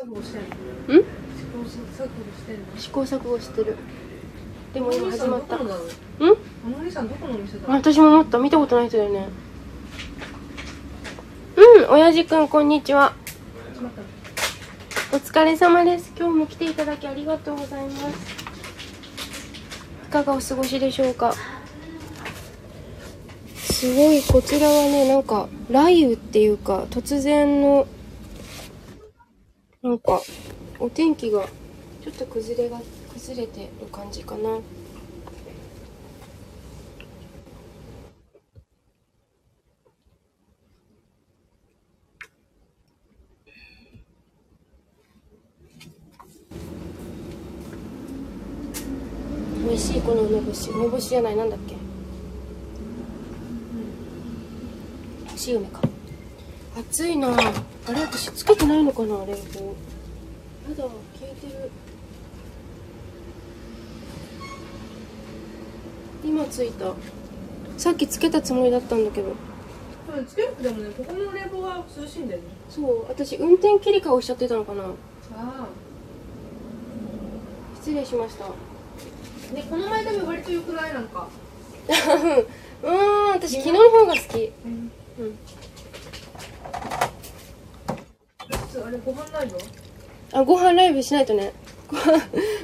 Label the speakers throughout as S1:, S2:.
S1: 錯誤してん？の
S2: ん
S1: 試行錯誤してんの？
S2: 試行錯誤してる。でも今始まった。
S1: う
S2: う？ん？私も思った見たことない人だよね。うん親父くんこんにちは。お疲れ様です。今日も来ていただきありがとうございます。いかがお過ごしでしょうか？すごいこちらはねなんか雷雨っていうか突然のかお天気がちょっと崩れが崩れてる感じかな。美味しいこの梅干し。梅干しじゃないなんだっけ？干し梅か。暑いな。あれ私つけてないのかな冷房。やだ消えてる。今ついた。さっきつけたつもりだったんだけど。
S1: 多分つけなくてもねここの冷房は涼しいんだよね。
S2: そう私運転切り替えをしちゃってたのかな。
S1: あ
S2: 失礼しました。
S1: あねこの前でも割と良くない？なんか。
S2: うーん私昨日の方が好き。
S1: うん。
S2: うん。
S1: あれご飯ないよ
S2: あご飯ライブしないとね。ご 飯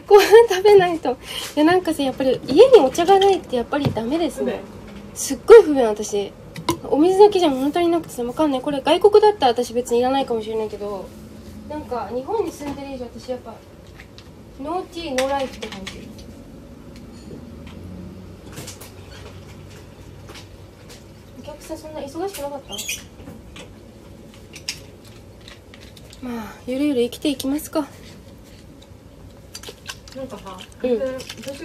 S2: ご飯食べないと。いやなんかさやっぱり家にお茶がないってやっぱりダメですね。すっごい不便私。お水だけじゃ物足りなくてさわかんない。これ外国だったら私別にいらないかもしれないけどなんか日本に住んでる以上私やっぱノーティーノーライフって感じ。お客さんそんな忙しくなかった？まあゆるゆる生きていきますか。
S1: なんかさ、
S2: うん。
S1: 私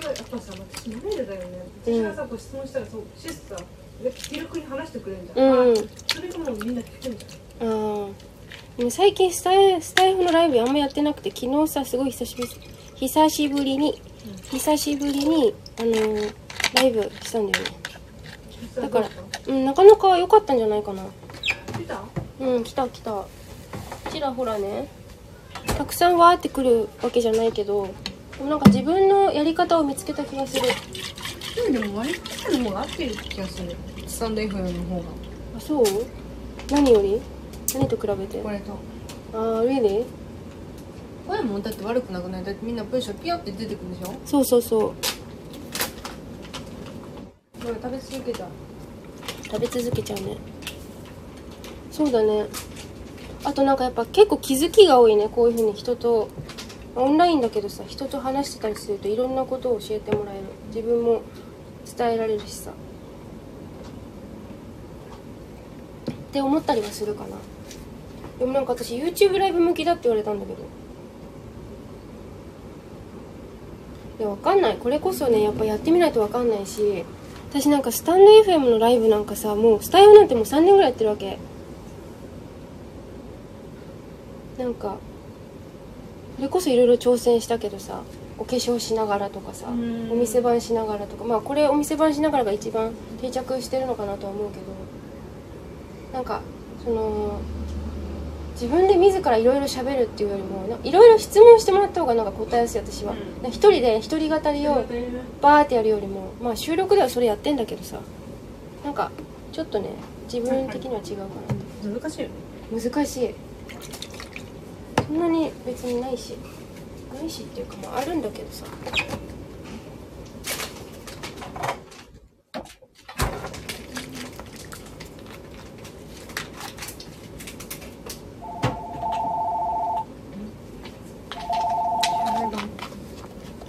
S1: がやっぱさ私なめるだよね。
S2: うん。
S1: 私がさこう質問したらそうシスさ気楽に話してくれるじゃん、
S2: うん。
S1: あそれがもうみんな聞くんじゃん
S2: あー。でも最近スタイスタイフのライブあんまやってなくて昨日さすごい久しぶり久しぶりに久しぶりにあのーライブしたんだよね。だからうんなかなか良かったんじゃないかな。
S1: 見た？
S2: うん来た来たちらほらね。たくさんわーって来るわけじゃないけどでもなんか自分のやり方を見つけた気がする。
S1: でも割と今の方が合ってる気がする。スタンド FM の方が。
S2: あそう？何より？何と比べて？
S1: これと。
S2: あー really?
S1: 声もだって悪くなくない？だってみんな文章ピヨって出てくるでしょ？
S2: そうそうそう。
S1: これ食べ続けた。
S2: 食べ続けちゃうね。そうだねあとなんかやっぱ結構気づきが多いね。こういうふうに人とオンラインだけどさ人と話してたりするといろんなことを教えてもらえる。自分も伝えられるしさ。って思ったりはするかな。でもなんか私 YouTube ライブ向きだって言われたんだけど。いやわかんない。これこそねやっぱやってみないとわかんないし。私なんかスタンド FM のライブなんかさもうスタイフなんてもう3年ぐらいやってるわけ。なんかそれこそいろいろ挑戦したけどさお化粧しながらとかさ
S1: うん。
S2: お店番しながらとかまあこれお店番しながらが一番定着してるのかなとは思うけどなんかその自分で自らいろいろ喋るっていうよりもいろいろ質問してもらった方がなんか答えやすい私は。
S1: うん。
S2: 一人で一人語りをバーってやるよりもまあ収録ではそれやってんだけどさなんかちょっとね自分的には違うかな
S1: 難しいよね。
S2: 難しい。そんなに別にないし。ないしっていうかまああるんだけどさ。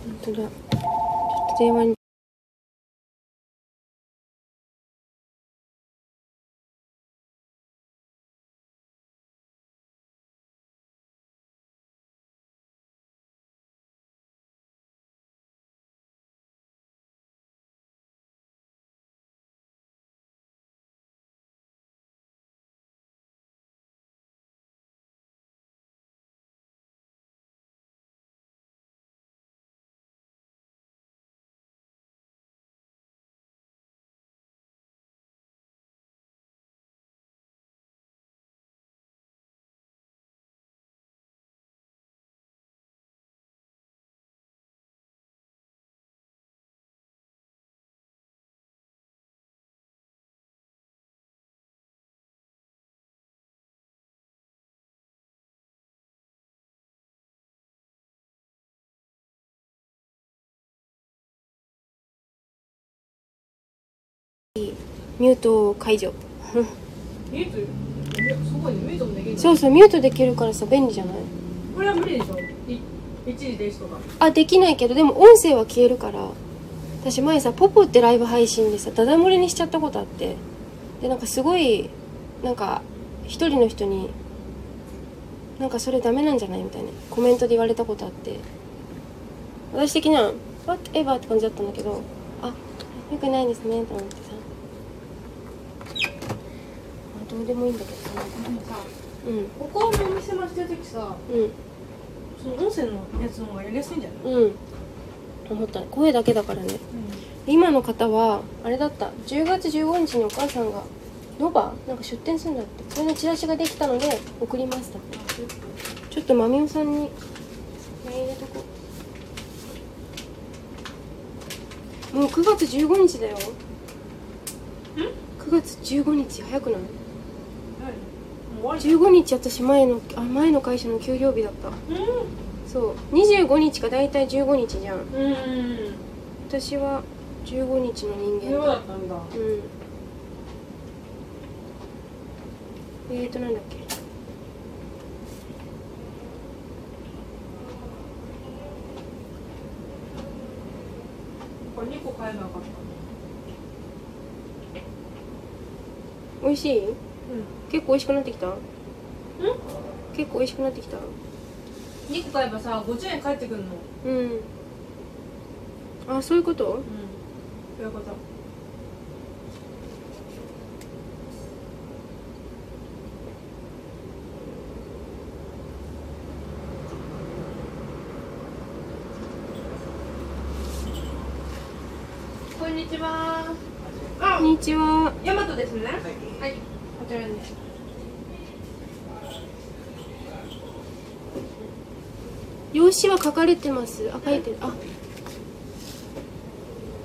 S2: 本当だ。ちょっと電話にミュート解除。
S1: ミュート？いやすごいねミュートもできる
S2: そうそうミュートできるからさ便利じゃない？
S1: これは無理でしょ。い一時停止とか。
S2: あできないけどでも音声は消えるから。私前さポポってライブ配信でさダダ漏れにしちゃったことあって。でなんかすごいなんか一人の人になんかそれダメなんじゃない？みたいなコメントで言われたことあって。私的には「whatever」って感じだったんだけどあよくないですねと思ってさあどうでもいいんだけどさうん
S1: ここのお店もしてる時さ
S2: うん
S1: その音声のやつの方がやりやすいんじゃない？
S2: うん思った。声だけだからね。今の方はあれだった。10月15日にお母さんがノバなんか出店するんだって。それのチラシができたので送りました。ちょっとまみおさんに LINE 入れとこう。もう9月15日だよ。ん ?9 月15日早くない？15日私前のあ前の会社の給料日だった。そう。25日か大体15日じゃん。
S1: うん。うん
S2: 私は15日の人間
S1: だ。ったんだ。
S2: うん。えーとなんだっけ。
S1: これ2個買えばよかった。
S2: 美味しい？
S1: うん
S2: 結構美味しくなってきた？結構美味しくなってきた
S1: ？2個買えばさ50円返ってくるの。
S2: うん。あそういうこと？
S1: うん。そういうこと。こんにちは。あ
S2: こんにちは。
S1: ヤマトですね。はい、こちらに
S2: 用紙は書かれてます。あ書いてる。あ。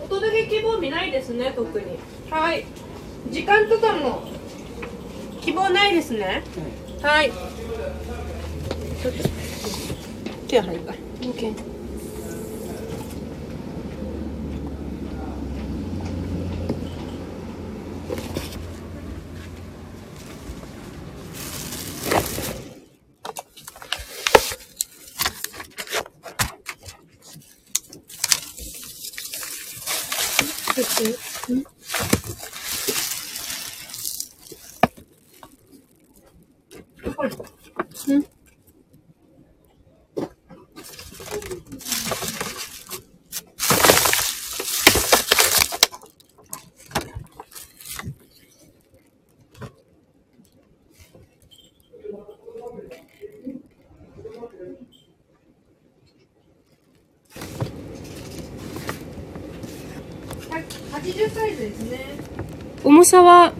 S1: お届け希望日ないですね特に。はい。時間とかも希望ないですね。はい。ちょっと手洗いか
S2: OK うん。
S1: 80サイズですね
S2: 重さは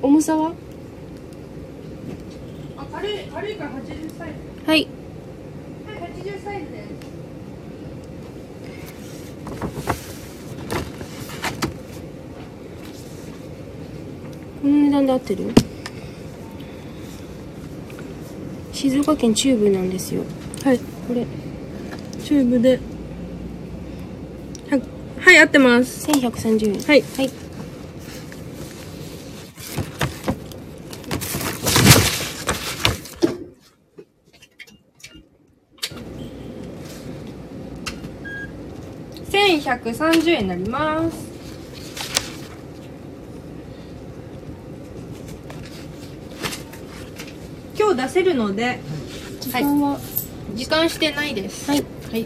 S2: 重さは？
S1: あ軽い軽いから80サイズ。
S2: はい。
S1: はい80サイズです。
S2: この値段で合ってる？静岡県中部なんですよ。
S1: はい。
S2: これ。
S1: チューブで。はいはい合ってます。
S2: 1130円。
S1: はい。
S2: はい
S1: 1130円になります。今日出せるので
S2: 時間は。
S1: 時間してないです。
S2: はい。
S1: はい。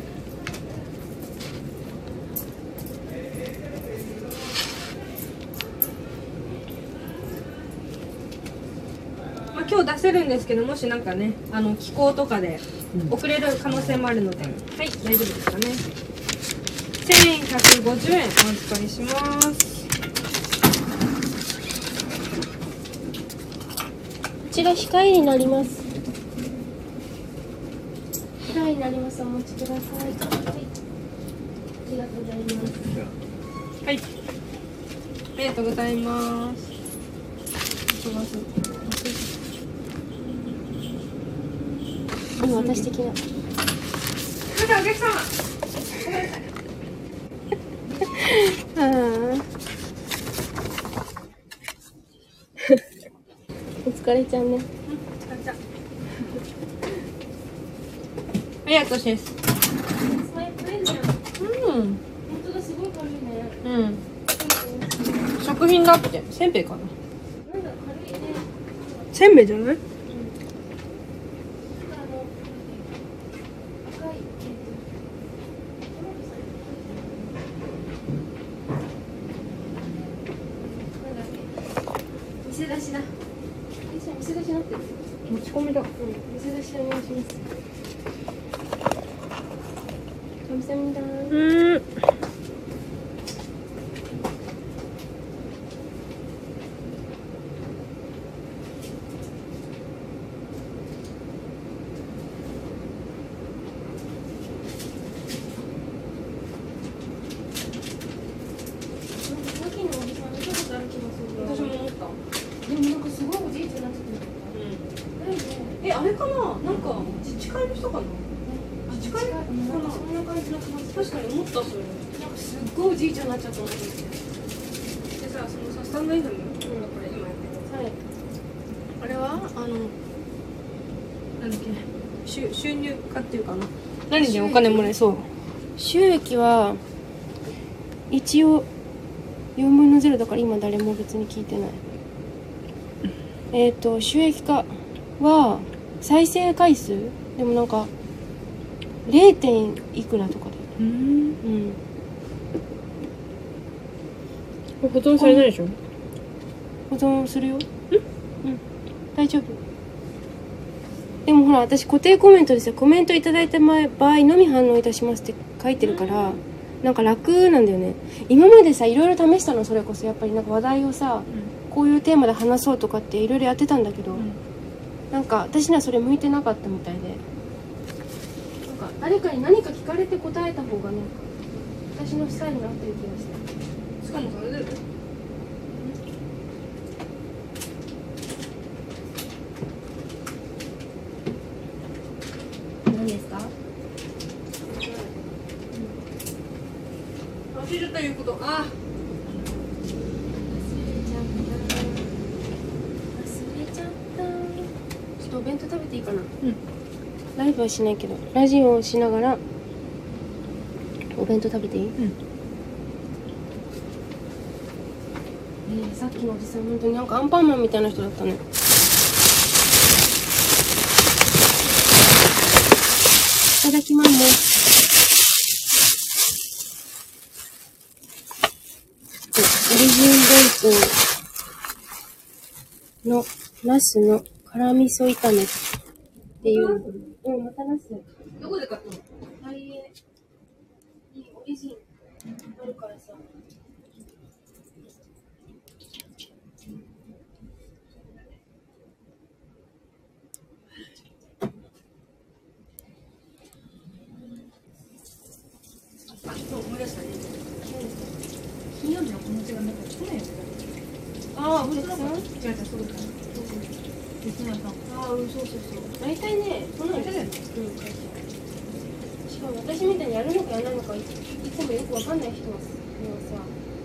S1: まあ、今日出せるんですけどもしなんかねあの気候とかで遅れる可能性もあるので、はい大丈夫ですかね1150円お預かりします。
S2: こちら控えになります。控えになります。お持ちください。はいありがとうございます。
S1: はい。ありがとうございます。
S2: 今私的な。
S1: お客様
S2: 疲れちゃうね。
S1: 疲れたありがとうシェスうん。
S2: 本当だすごい軽いね
S1: うん。食品だってせんべいかな。
S2: なんだ軽いね
S1: せんべいじゃない？何でお金もらえそう？
S2: 収益は一応4分の0だから今誰も別に聞いてない。えっ、と収益化は再生回数？でもなんか 0. 点いくらとかで
S1: うん。
S2: うん。
S1: これ保存されないでしょ？
S2: 保存するよ。うん。大丈夫ほら私固定コメントでさコメントいただいた場合のみ反応いたしますって書いてるからなんか楽なんだよね。今までさいろいろ試したのそれこそやっぱりなんか話題をさこういうテーマで話そうとかっていろいろやってたんだけど、なんか私にはそれ向いてなかったみたいで。なんか誰かに何か聞かれて答えた方がなんか私のスタイルに合ってる気がして。
S1: しかもそれで
S2: 何ですか
S1: 忘れたいうことあ
S2: 忘れちゃったちょっとお弁当食べていいかな
S1: うん
S2: ライブはしないけどラジオをしながらお弁当食べていい？
S1: うん。
S2: ねえさっきのおじさん本当になんかアンパンマンみたいな人だったね。いただきますオリジンベーコンのナスの辛味噌炒めっていううんまたナス
S1: どこで買ったの？
S2: 大英にオリジンあるからさ。
S1: あそう思い出したね。金曜日のこの手紙なんか去年やって
S2: ああ
S1: た
S2: 古田さん
S1: 違う違うそうだ別のさん
S2: ああうん。そうそうそう。大体ねそんなの
S1: 大体だよね
S2: うんしかも私みたいにやるのかやらないのかいいつもよくわかんない人はさ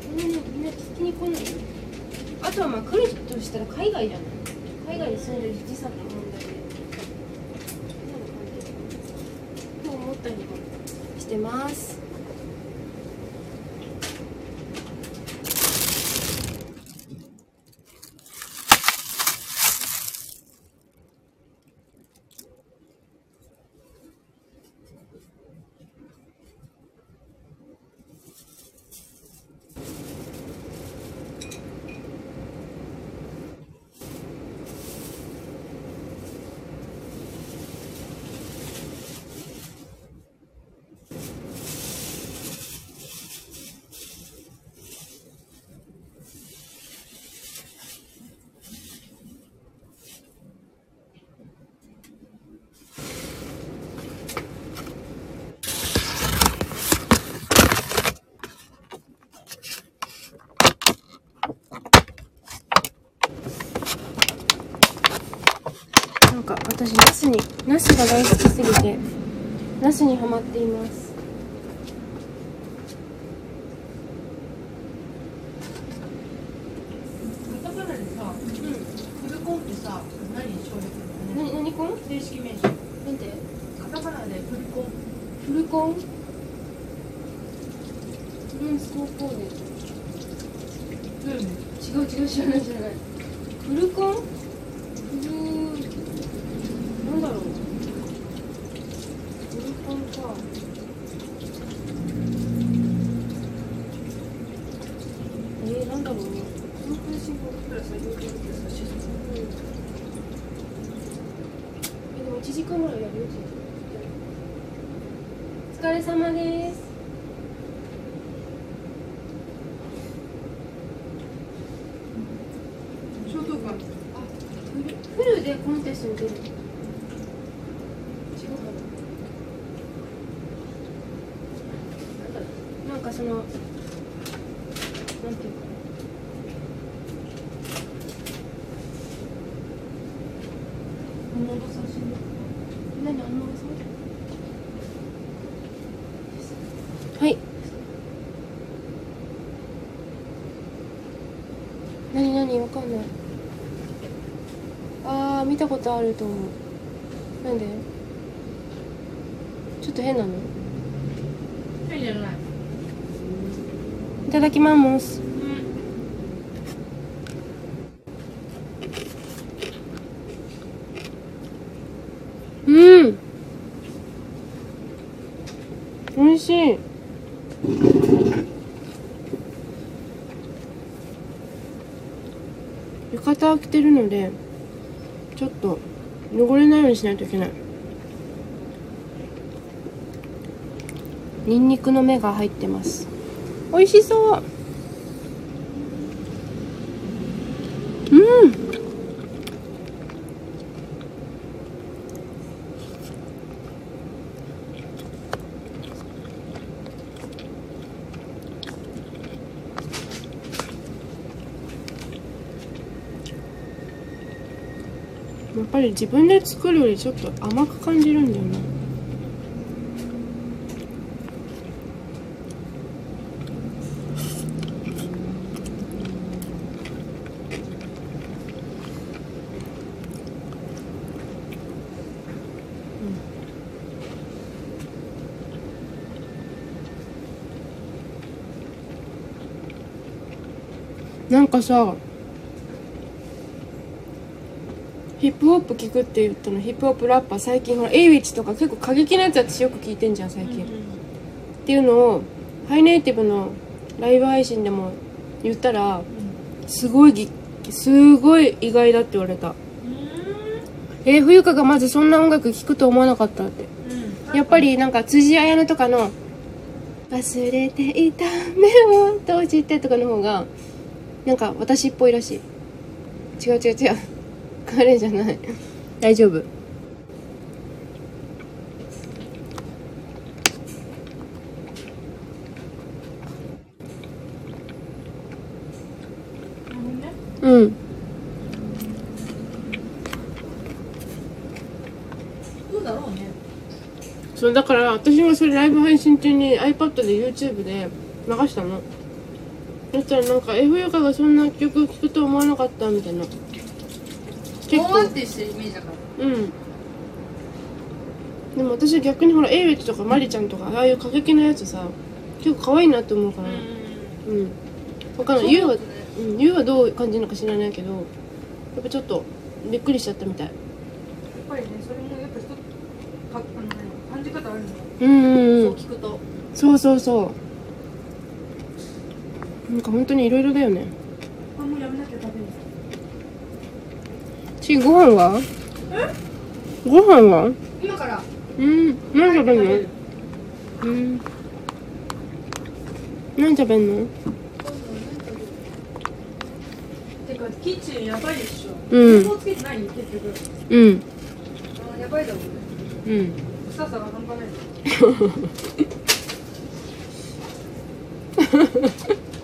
S2: そんなにみんな聞きに来ない。よあとはまあ来るとしたら海外じゃない。海外に住んでる時差の問題でと思ったりもしてますなんか私ナスにナスが大好きすぎてナスにハマっています
S1: カタカナでさ、うん、くるコンってさ何省略
S2: な何コン
S1: 正式名称
S2: なんて
S1: カタカナでフルコン
S2: フルコンフルンスコーポーネ
S1: ブーム
S2: 違う違う知らない知らないフルコンフルなんだろうフルコンかえー、なんだろうね
S1: 空空進行プラス有料です
S2: えでも1時間ぐらいやるよお疲れ様です
S1: 衝動感
S2: フルフルでコンテストに出る違うかななんかそのなんていうか
S1: 物差し
S2: 何あんまはい何何わかんない。あー見たことあると思うなんでちょっと変なの
S1: 変じゃない
S2: いただきますうん美味しい浴衣を着てるのでちょっと汚れないようにしないといけない。ニンニクの芽が入ってます。美味しそううんやっぱり自分で作るよりちょっと甘く感じるんだよななんかさヒップホップ聞くって言ったのヒップホップラッパー最近ほらエイウィッチとか結構過激なやつ私よく聞いてんじゃん最近、っていうのをハイネイティブのライブ配信でも言ったらすごいぎすごい意外だって言われた。えー、冬香がまずそんな音楽聴くと思わなかったって。やっぱりなんか辻彩乃とかの「忘れていた目を閉じて」とかの方がなんか私っぽいらしい。違う違う違う彼じゃない。大丈夫。うん。
S1: どうだろうね。
S2: そうだから私がそれライブ配信中に iPad で YouTube で流したの。そしたらなんか F ヨカがそんな曲聴くと思わなかったみたいな結構。
S1: してるイメージだから。
S2: うん。でも私逆にほらエイウェットとかマリちゃんとかああいう過激なやつさ結構可愛いなって思うから。うん。分かんない。ユウはうん。ユウはどう感じるのか知らないけどやっぱちょっとびっくりしちゃったみたい。
S1: やっぱりねそれもやっぱ一つかあの感じ方あるの
S2: うんうんうん。
S1: そう聞くと。
S2: そうそうそう。なんか本当にいろいろだよね
S1: あもうやめなきゃダメです
S2: ちご飯は？ご飯は？
S1: 今から。
S2: うん。何食べんの？うん。何食べんの？
S1: てかキッチンやばいでしょ。
S2: うん。
S1: 冷房つけてない結局。
S2: うん。
S1: あやばいだろうね。
S2: うん。
S1: 臭さが半端ない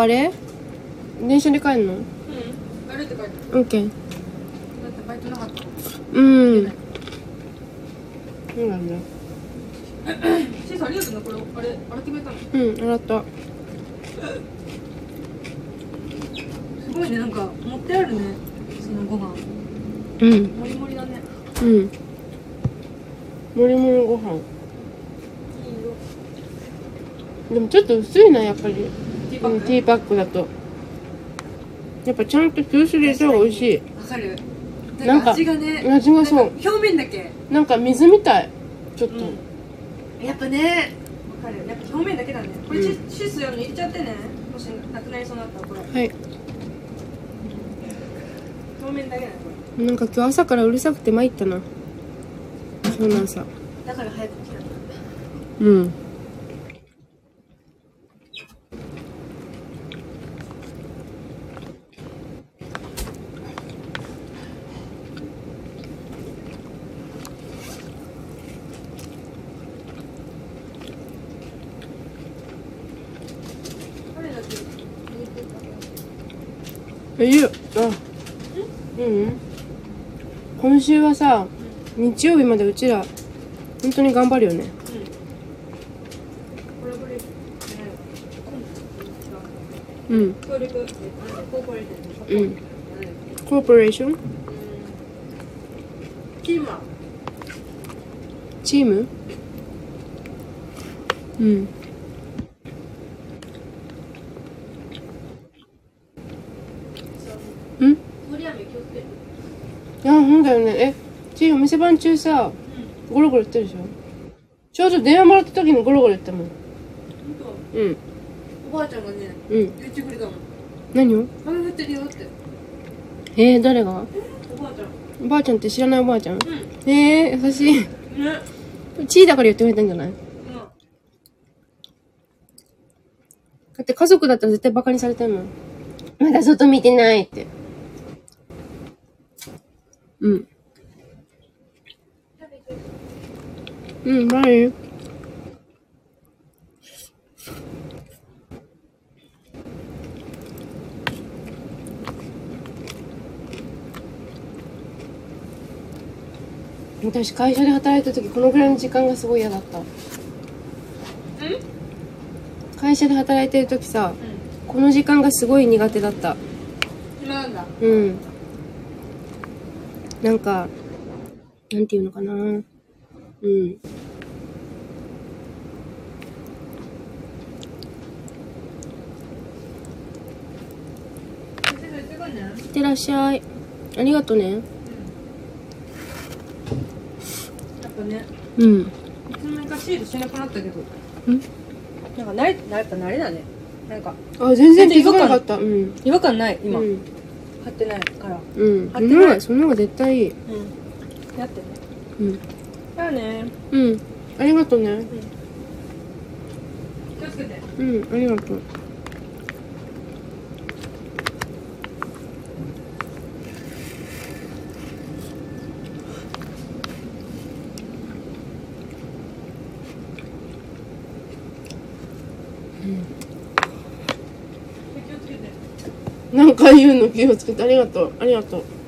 S2: あれ？電車で帰るの？
S1: うん。歩いて帰って
S2: オッケー。
S1: だってバイトなかった。
S2: うん。そうなんだ。
S1: シーさんありがとうなこれあれあれ決めたの？
S2: うん洗った。
S1: すごいね。なんか持ってあるね。そのご飯。
S2: うん。
S1: もりもりだね。
S2: うん。もりもりご飯。でもちょっと薄いなやっぱり
S1: ティーパック
S2: だと。やっぱちゃんと急須で入れた方が美味しい。
S1: わかる。
S2: な
S1: んんか味がね
S2: 味がそう。
S1: 表面だけ。
S2: なんか水みたい。ちょっと、
S1: やっぱねわかる。やっぱ表面だけだね。これ
S2: うん。
S1: シシスよの入れちゃってね。もしなくなりそうになったらこれ。
S2: はい。
S1: 表面だけだねこ
S2: なんか今日朝からうるさくて参ったな。そうなん
S1: だから早く来た
S2: うん
S1: これだけ入れて
S2: えいやあうんうん今週はさ日曜日までうちら本当に頑張るよね。うん。うん。コーポレーション
S1: チーマー。
S2: チーム？うん。うん？いやほんだよね。え？店番中さゴロゴロ言ってるでしょ？ちょうど電話もらった時にゴロゴロ言ったもん。
S1: 本
S2: うん。
S1: 当おばあちゃんがね
S2: うん。
S1: 言ってくれたもん。
S2: 何を
S1: 雨降ってるよって。
S2: えー、誰が？
S1: おばあちゃん。
S2: おばあちゃんって知らないおばあちゃん？
S1: う
S2: えー、優しい。
S1: んね。
S2: チーだから言ってくれたんじゃない？
S1: うん。
S2: だって家族だったら絶対バカにされてるもん。まだ外見てないって。うん。うん、バイ。私会社で働いた時このぐらいの時間がすごい嫌だった。会社で働いてる時さこの時間がすごい苦手だった。
S1: 今なんだ？
S2: うん。なんかなんていうのかなうん。いってらっしゃい。ありがとね。
S1: やっぱね。
S2: うん。
S1: いつの間にかシールしなくなったけど。
S2: ん？
S1: なんか慣れやっぱ慣れだね。なんか。
S2: あ全然気づかなかった。うん。
S1: 違和感ない今、
S2: うん。
S1: 貼ってないから。
S2: うん。そ
S1: 貼ってない。
S2: そのが絶対いい。
S1: うん。やってね。
S2: うん
S1: じゃあね。
S2: うん。ありがとね。
S1: 気をつけて。
S2: うんありがとう。なんか言うの気をつけて。ありがとう。ありがとう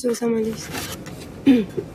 S2: ちそうさまでした。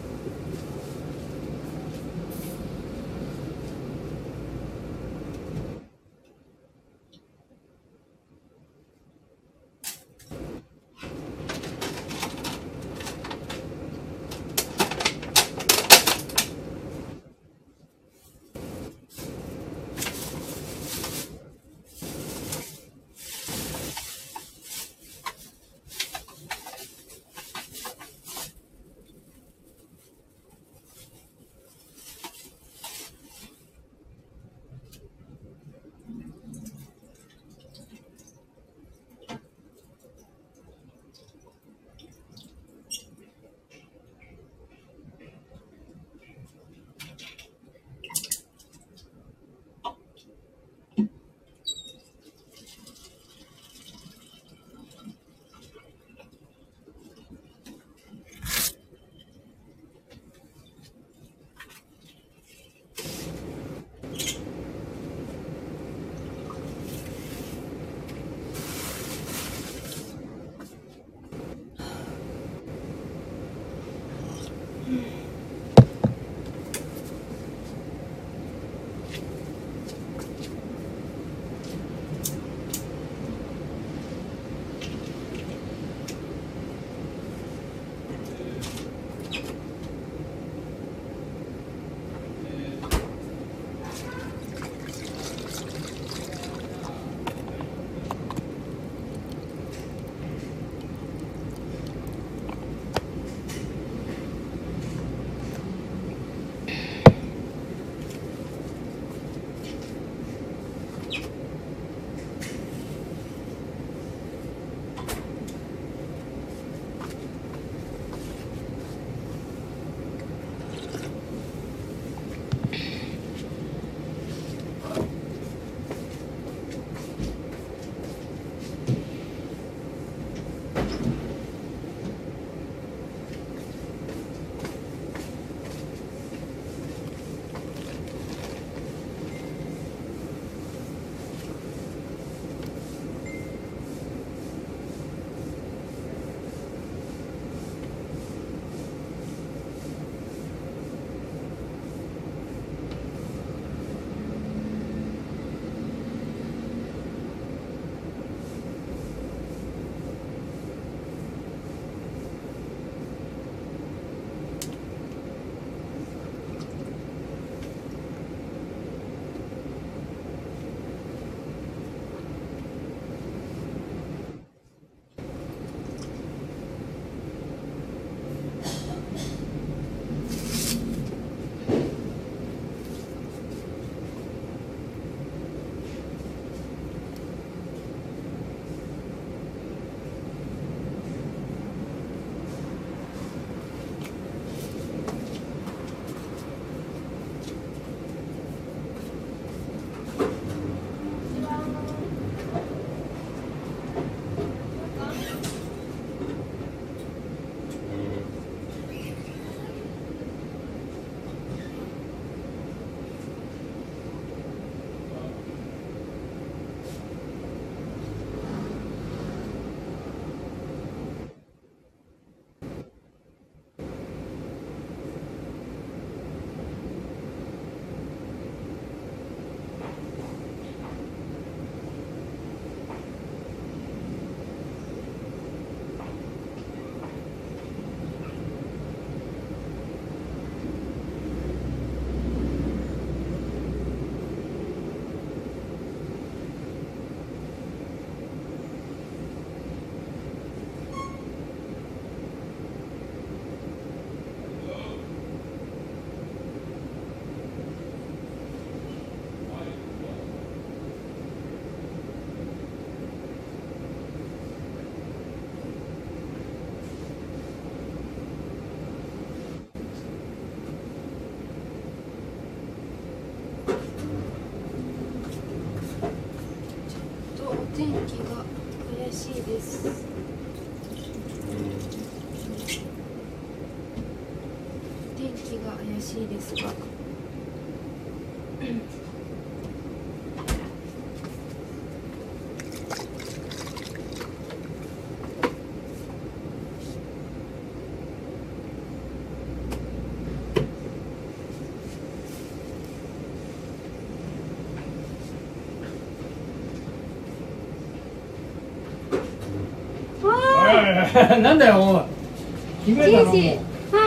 S3: なんだよおい。決め
S2: は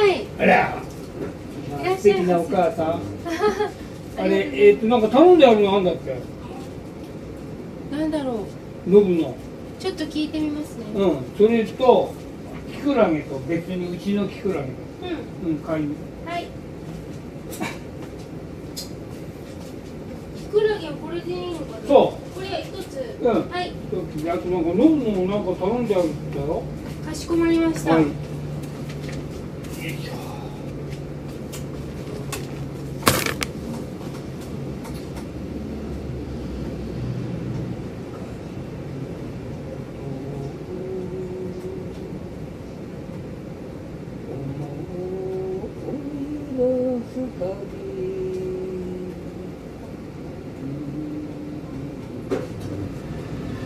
S2: い。
S3: あら素敵なお母さん。あれえっ、となんか頼んであるのなんだっけ？
S2: なんだろう。
S3: ノブの。
S2: ちょっと聞いてみますね。
S3: うん。それとキクラゲと別にうちのキクラゲ。
S2: うん。
S3: うん買いに。
S2: はい。キクラゲはこれでいいのかな？
S3: そう。
S2: これ一つ。
S3: うん。
S2: はい。
S3: あとなんかノブのもなんか頼んであるんだよ
S2: かしこまりました、
S3: はい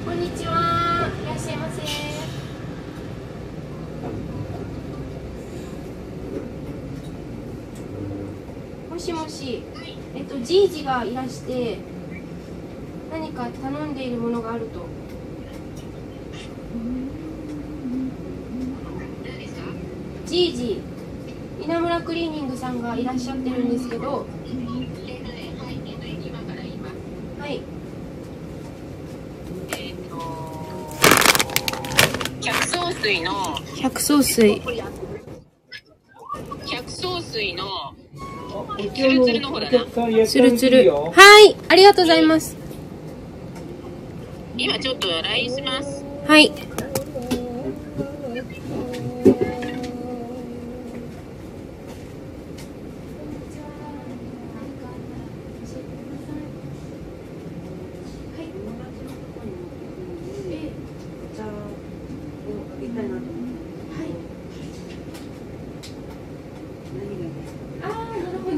S2: こんにちはいらっしゃいませもしもしえっとじいじがいらして何か頼んでいるものがあると。じいじ稲村クリーニングさんがいらっしゃってるんですけど。はい。
S4: 百草水の。
S2: 百草水つるつるはいありがとうございます。
S4: 今ちょっと LINE します。
S2: はいああなるほど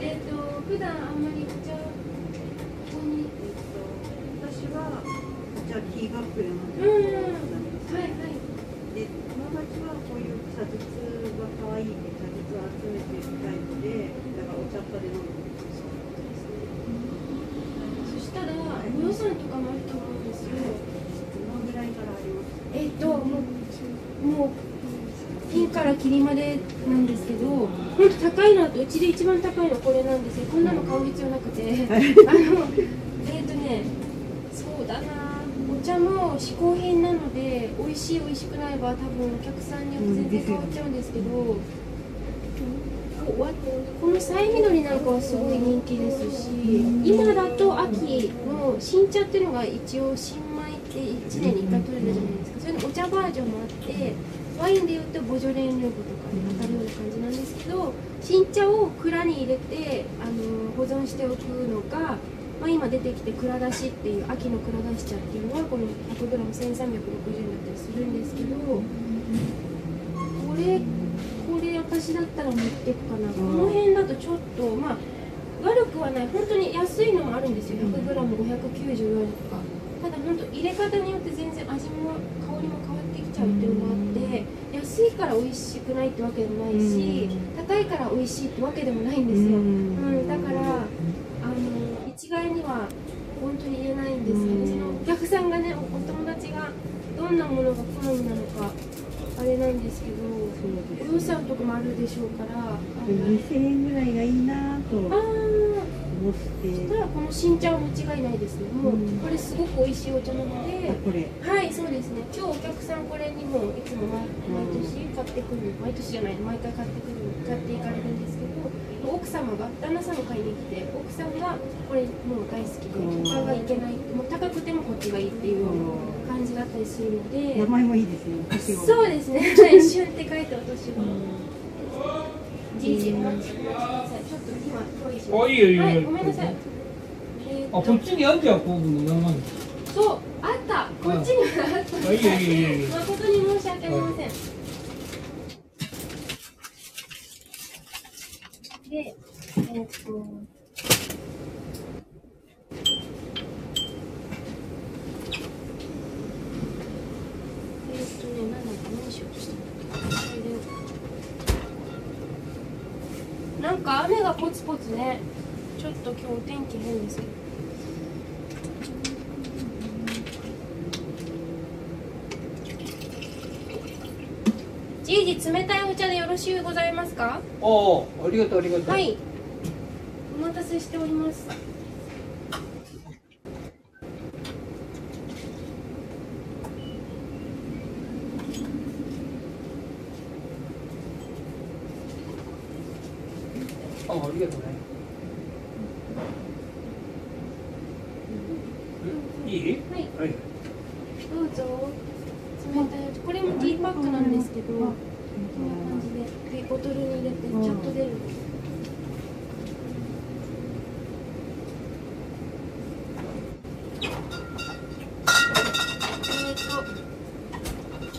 S2: えっと普段あんまりお茶ここに
S5: 私はじゃあティーバッグで飲んで
S2: うんうん
S5: る
S2: はいはい
S5: で友達はこういう茶筒が可愛いって茶筒を集めてるタイプでだからお茶っ葉で飲む
S2: そしたらお予算とかもあると思うんですよ
S5: どのぐらいからあります
S2: えっともうもうピンからキリまでなんですけど本当高いのだとうちで一番高いのこれなんですよこんなの買う必要なくてあのえっとねそうだなお茶も嗜好品なので美味しい美味しくないは多分お客さんによって全然変わっちゃうんですけど、こわこのさえ緑なんかはすごい人気ですし今だと秋の新茶っていうのが一応新米って1年に1回取れるじゃないですかそれのお茶バージョンもあってワインでいうとボジョレ・ヌーボとかに当たるような感じなんですけど新茶を蔵に入れてあの保存しておくのか、まあ、今出てきて蔵出しっていう秋の蔵出し茶っていうのはこの 100g1360 円だったりするんですけどれこれ私だったら持っていくかな、この辺だとちょっとまあ悪くはない。本当に安いのもあるんですよ。100g594 円とか。ただ本当入れ方によって全然味も香りも変わってきちゃうっていうのがあって安いから美味しくないってわけでもないし高いから美味しいってわけでもないんですよ、うん、だからあの一概には本当に言えないんですよねそのお客さんがねおお友達がどんなものが好みなのかあれなんですけどお予算とかもあるでしょうから。あ
S5: で
S2: の
S5: 2000円ぐらいがいいなと
S2: あ
S5: 思っ
S2: ーそした
S5: て
S2: らこの新茶は間違いないですね。もうこれすごく美味しいお茶なので。
S5: あこれ。
S2: はいそうですね。今日お客さんこれにもいつも毎毎年買ってくる毎年じゃない毎回買ってくる買っていかれるんですけど奥様が旦那さんも買いに来て奥さんがこれもう大好きで他がいけないもう高くてもこっちがいいっていう感じだったりするので。
S5: 名前もいいですね
S2: そうですね。はい旬って書いてお年をじいじお待ちください。ちょっと今トイレ。します
S3: あいいよいいよ。
S2: はいごめんなさい。えー
S3: あこっちにあんじゃん工具の名前。
S2: そうあった。こっちにはあった。
S3: あいいよいいよいいよいいよ。
S2: 誠に申し訳ありませんでえーっとえーっとねなんだっけ何しようとしたんだっけ。なんか雨がポツポツね。ちょっと今日お天気変ですけど。じいじ冷たいお茶でよろしゅうございますか？
S3: ああありがとうありがとう。
S2: はい。お待たせしております。
S3: あありがとうねうんいい
S2: はい
S3: はい
S2: どうぞ冷たいお茶これもティーパックなんですけどこんな感じででボトルに入れてちゃんと出るえーと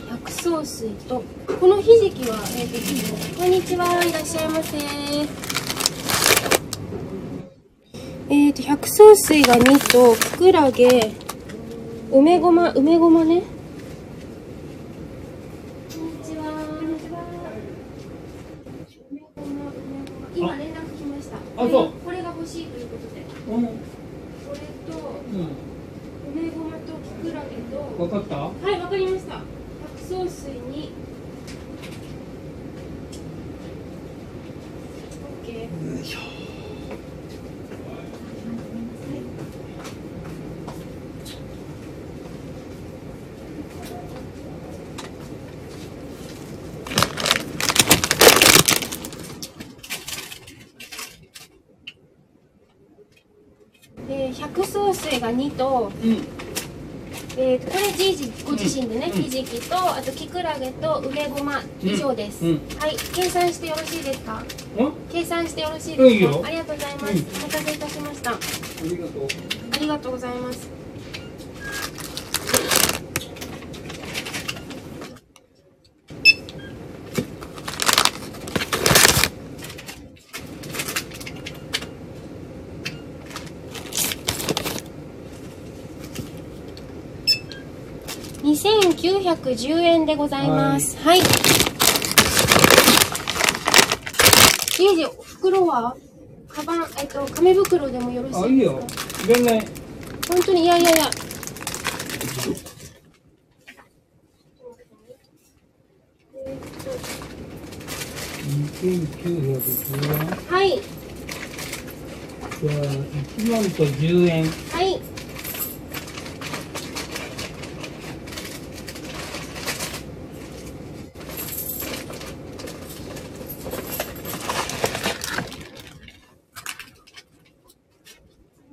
S2: 薬草水とこのひじきはえーとこんにちはいらっしゃいませえーと百草水が2ときくらげ梅ごま梅ごまねこんにちは梅ごま梅ごま今連絡来ました
S3: あそう
S2: これが欲しいということで
S3: うん
S2: これと
S3: うん
S2: 梅ごまときくらげと
S3: 分かった
S2: はい、わかりました。白草水に。オッケー。
S3: よいしょ
S2: えー、百草水が2と、
S3: うん。
S2: えー、とこれじいじご自身でね、
S3: うん。
S2: ひじきとあときくらげと梅ごま以上です、
S3: うん。うん
S2: はい計算してよろしいですか？
S3: あ
S2: 計算してよろしいですか、ありがとうございます、
S3: うん。
S2: お待たせいたしました。あ
S3: ありがとう。
S2: りがとうございます2910円でございます。はい。じいじ、袋はカバン、えっと、紙袋でもよろし
S3: あいいよ
S2: いですか？
S3: いらない
S2: 本当に、いやいやいや。
S3: 2910円
S2: はい。
S3: じゃあ1万と10円
S2: はい。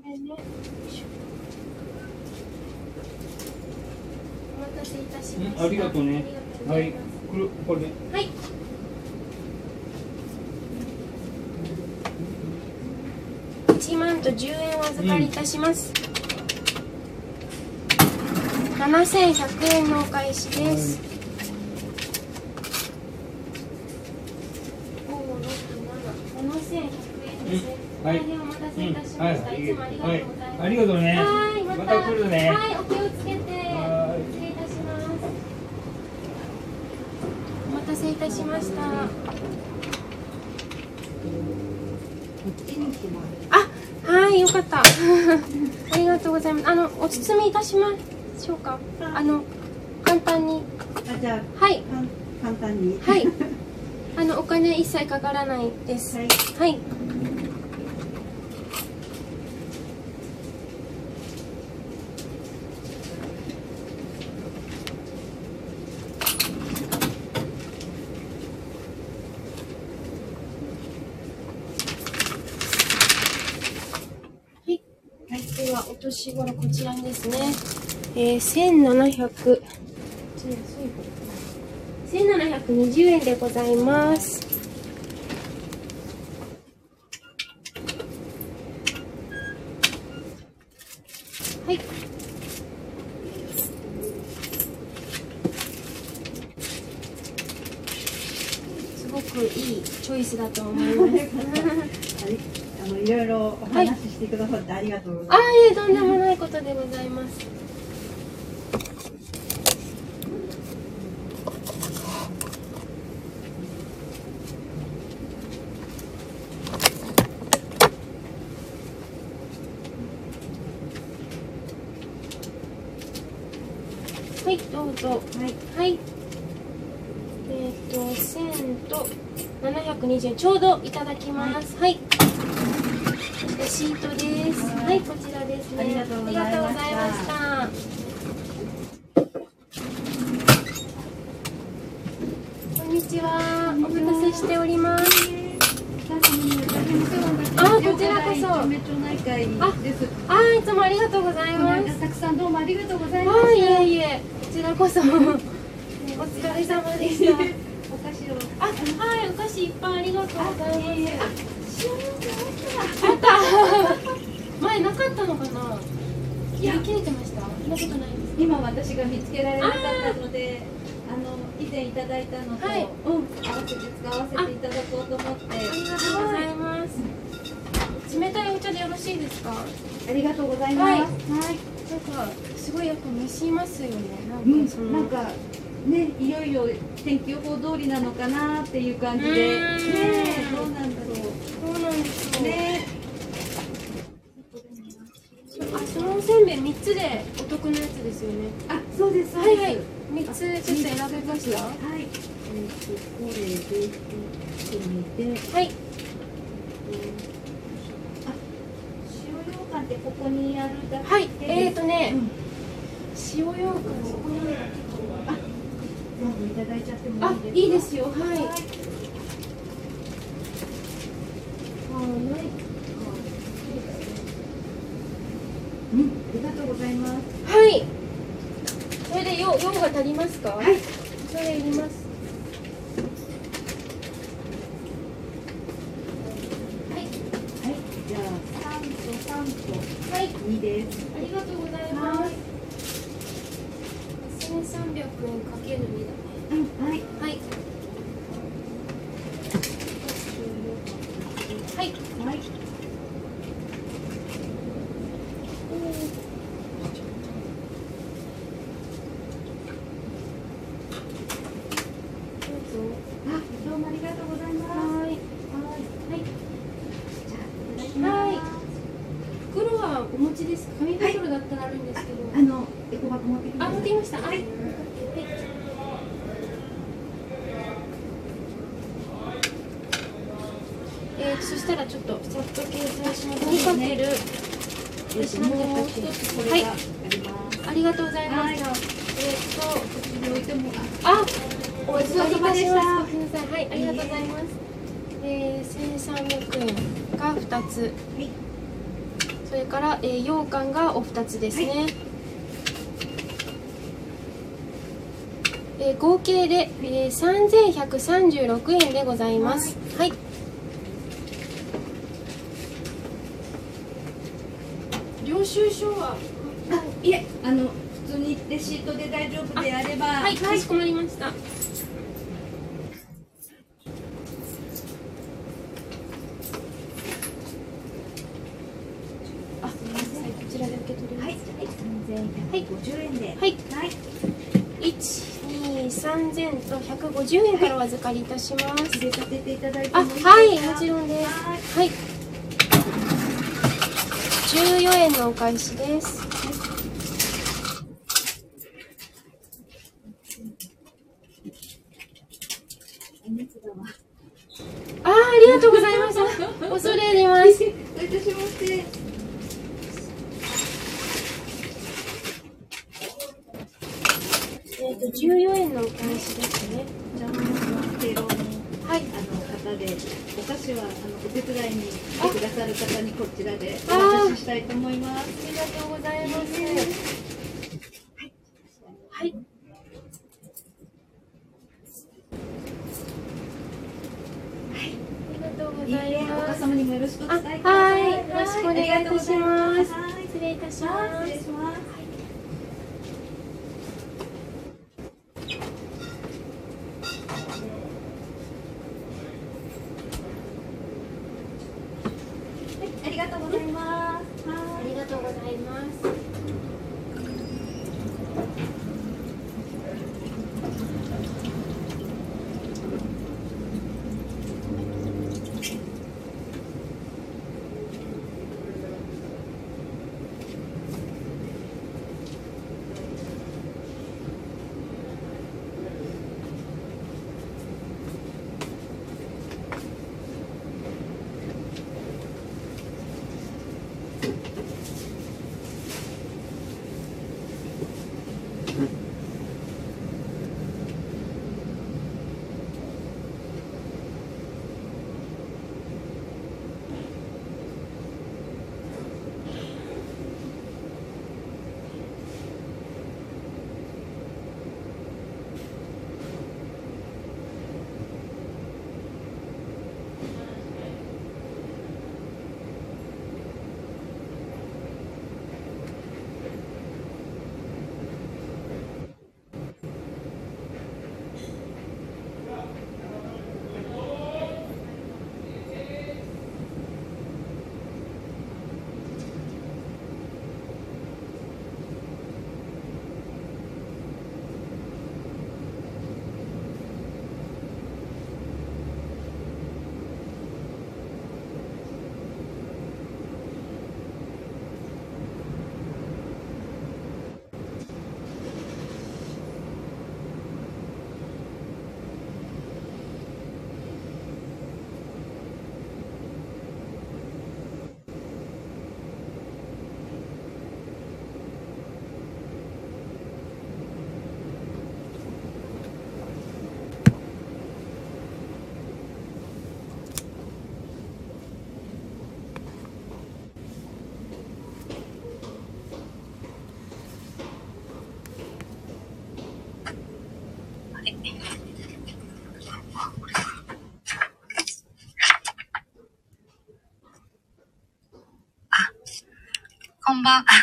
S2: ごめんね。よいしょお待たせいたしました。
S3: ありがとうね
S2: あり
S3: はい
S2: がとうございます
S3: これこれ
S2: はい。一万と十円お預かりいたします。七千百円のお返しです。
S3: はい。
S2: 大変お待たせいたしました。
S3: はい。
S2: いつもありがとうございます。
S3: ありがとうね
S2: また。
S3: 来るね。
S2: はい、お気をつけて。
S3: はい
S2: 失礼いたします。お待たせいたしました。あ、はい、よかった。ありがとうございます。あの、お包みいたしましょうか？あの、簡単に。
S5: あじゃあ
S2: はい、
S5: 簡単に
S2: はい。あの、お金一切かからないです。
S5: はい
S2: はい。はい。はい。では、お年頃こちらにですね。えー、1700。1720円でございます。はい。すごくいいチョイスだと思います。
S5: あのいろいろお話ししてくださってありがとうござい
S2: あ
S5: ます。
S2: あ、いえ、とんでもないことでございます。はい、どうぞ。はい。はい。えっ、と、円と720円ちょうどいただきます。はい、レシートですはいこちらですね
S5: ありがとうございました
S2: ありがとうございましたこんにちはお待たせしておりますあこちらこそ
S5: 一丁目町内会です。
S2: あーいつもありがとうござい
S5: この
S2: ます
S5: 間たくさんどうもありがとうございま
S2: はい、い
S5: した。
S2: えいえ、こちらこそ。お疲れ様でした。
S5: お菓子を。
S2: あ、はい、お菓子いっぱいありがとうございます。
S5: 塩よ
S2: あった。前なかったのかな。いや、切れてました。そんなことないです。
S5: 今私が見つけられなかったので、あの以前いただいたのと、
S2: はい
S5: うん、合わせて使わせていただこうと思って。
S2: ありがとうございます。冷たいお茶でよろしいですか？
S5: ありがとうございます。
S2: はい
S5: はい。
S2: なんか、すごいやっぱ蒸しますよね。
S5: う
S2: なんか、そ
S5: ん、
S2: の。
S5: なんかね、いよいよ天気予報通りなのかなっていう感じで、
S2: う
S5: ねどうなんだろ
S2: そうなんですよ。
S5: う。ね、
S2: あ、そのおせんべい三つでお得なやつですよね。
S5: あ、そうです。
S2: はいはい。三つちょっと選べました？
S5: はい。えっ、とこれでいって
S2: はい。
S5: あ、塩羊羹ってここにあるだけ
S2: はい、えーとね、
S5: うん
S2: 塩ようかんそこに
S5: 全部いただいちゃっても
S2: あ
S5: いいですか？
S2: いいですよはい
S5: はい。
S2: はい
S5: うん、ありがとうございます。
S2: はいそれでようようが足りますか？
S5: はい。
S2: それいりますはい
S5: はい。じゃあ三と三と
S2: はい
S5: 二です。
S2: ありがとうございます千三百円かける二だね
S5: うん、はい。
S2: はいはい
S5: はい。
S2: どうぞ
S5: あ、どうもありがとうございます。
S2: はい
S5: はい。
S2: はい
S5: じゃあいただきます。
S2: はい袋はお持ちですか紙袋だったらあるんですけど、
S5: あのエコバッグ持ってきます。
S2: あ、持ってきました。あ
S5: はい。
S2: えー、そしたらちょっとさっと計算します。2かける。
S5: えっともう一つこれがあり
S2: がとうございます。
S5: はい
S2: えっ、
S5: こっちに置いても
S2: あ、お
S5: ごちそうさまでした
S2: ごめんなさい。はい、ありがとうございます。えー、1300円が2つ。
S5: はい。
S2: それから、えー、羊羹がお2つですね。えー合計で、えー、3136円でございます。はい。領収書は
S5: あ、いえ、あの普通にレシートで大丈夫であれば、
S2: はい、かしこまりました。あ、こちらで受け取ります。
S5: はい、三千百五十円で、
S2: はい
S5: はい、
S2: 一、二、三千と百五十円からお預かりいたします。
S5: 入れさせていただいて
S2: あ。はい、もちろんです。
S5: はい
S2: はい。十四円のお返しです。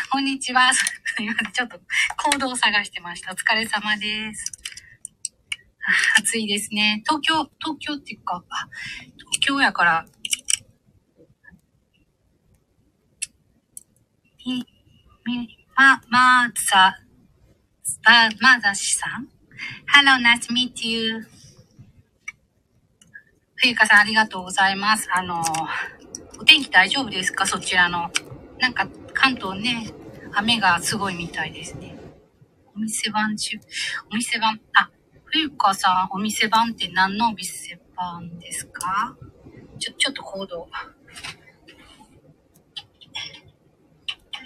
S5: こ
S6: ん、にちは。ちょっとコードを探してました。お疲れ様です。暑いですね。東京、東京っていうか、あ、東京やから、み、み、ま、まざ、ま、まざしさん ?Hello, nice to meet you. 冬香さんありがとうございます。あの、お天気大丈夫ですか？そちらの。なんか関東ね、雨がすごいみたいですね。お店番中、お店番、あ、冬香さん、お店番って何のお店番ですか？ちょ、ちょっとコードを。よ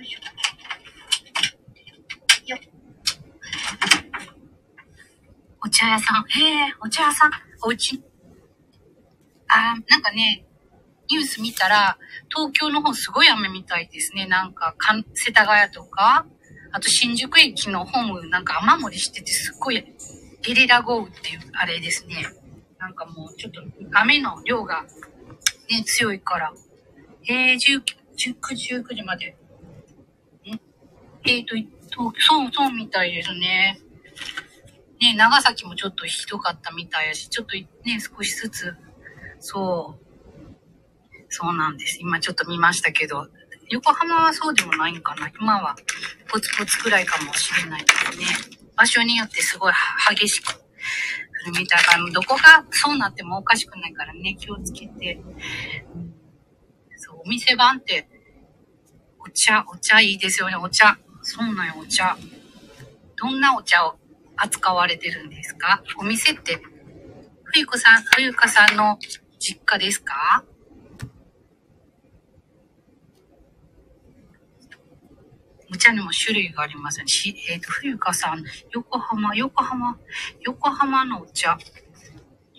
S6: いしょよっお茶屋さん。へえ、お茶屋さん。おうち。あー、なんかね、ニュース見たら、東京の方すごい雨みたいですね。なんか、か世田谷とか、あと新宿駅のホームなんか雨漏りしててすっごいゲリラ豪雨っていうあれですね。なんかもうちょっと雨の量がね、強いから。えー、10 19、19時まで。ん？えーと、とそうそうみたいですね。ね、長崎もちょっとひどかったみたいやし、ちょっとね、少しずつ、そう、そうなんです。今ちょっと見ましたけど、横浜はそうでもないんかな。今はポツポツくらいかもしれないけどね。場所によってすごい激しく降るみたいから、どこがそうなってもおかしくないからね、気をつけて。そう、お店番って、お茶、お茶いいですよね、お茶。そうなんよ、お茶。どんなお茶を扱われてるんですか？お店って、冬子さん、冬香さんの実家ですか？お茶にも種類があります。しえっ、と、冬香さん、横浜、横浜、横浜のお茶。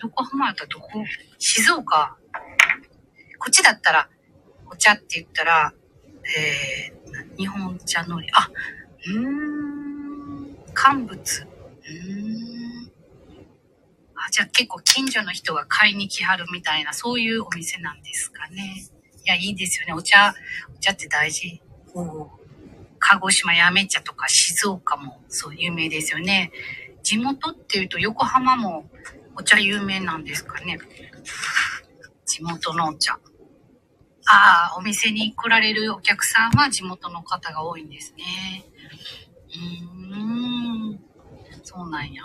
S6: 横浜やったらどこ？静岡。こっちだったら、お茶って言ったら、えー、日本茶のり。あ、うん、乾物。うん。あ、じゃあ結構近所の人が買いに来はるみたいな、そういうお店なんですかね。いや、いいですよね。お茶、お茶って大事。おお。鹿児島やめ茶とか静岡もそう有名ですよね。地元っていうと横浜もお茶有名なんですかね。地元のお茶。ああ、お店に来られるお客さんは地元の方が多いんですね。うーん。そうなんや。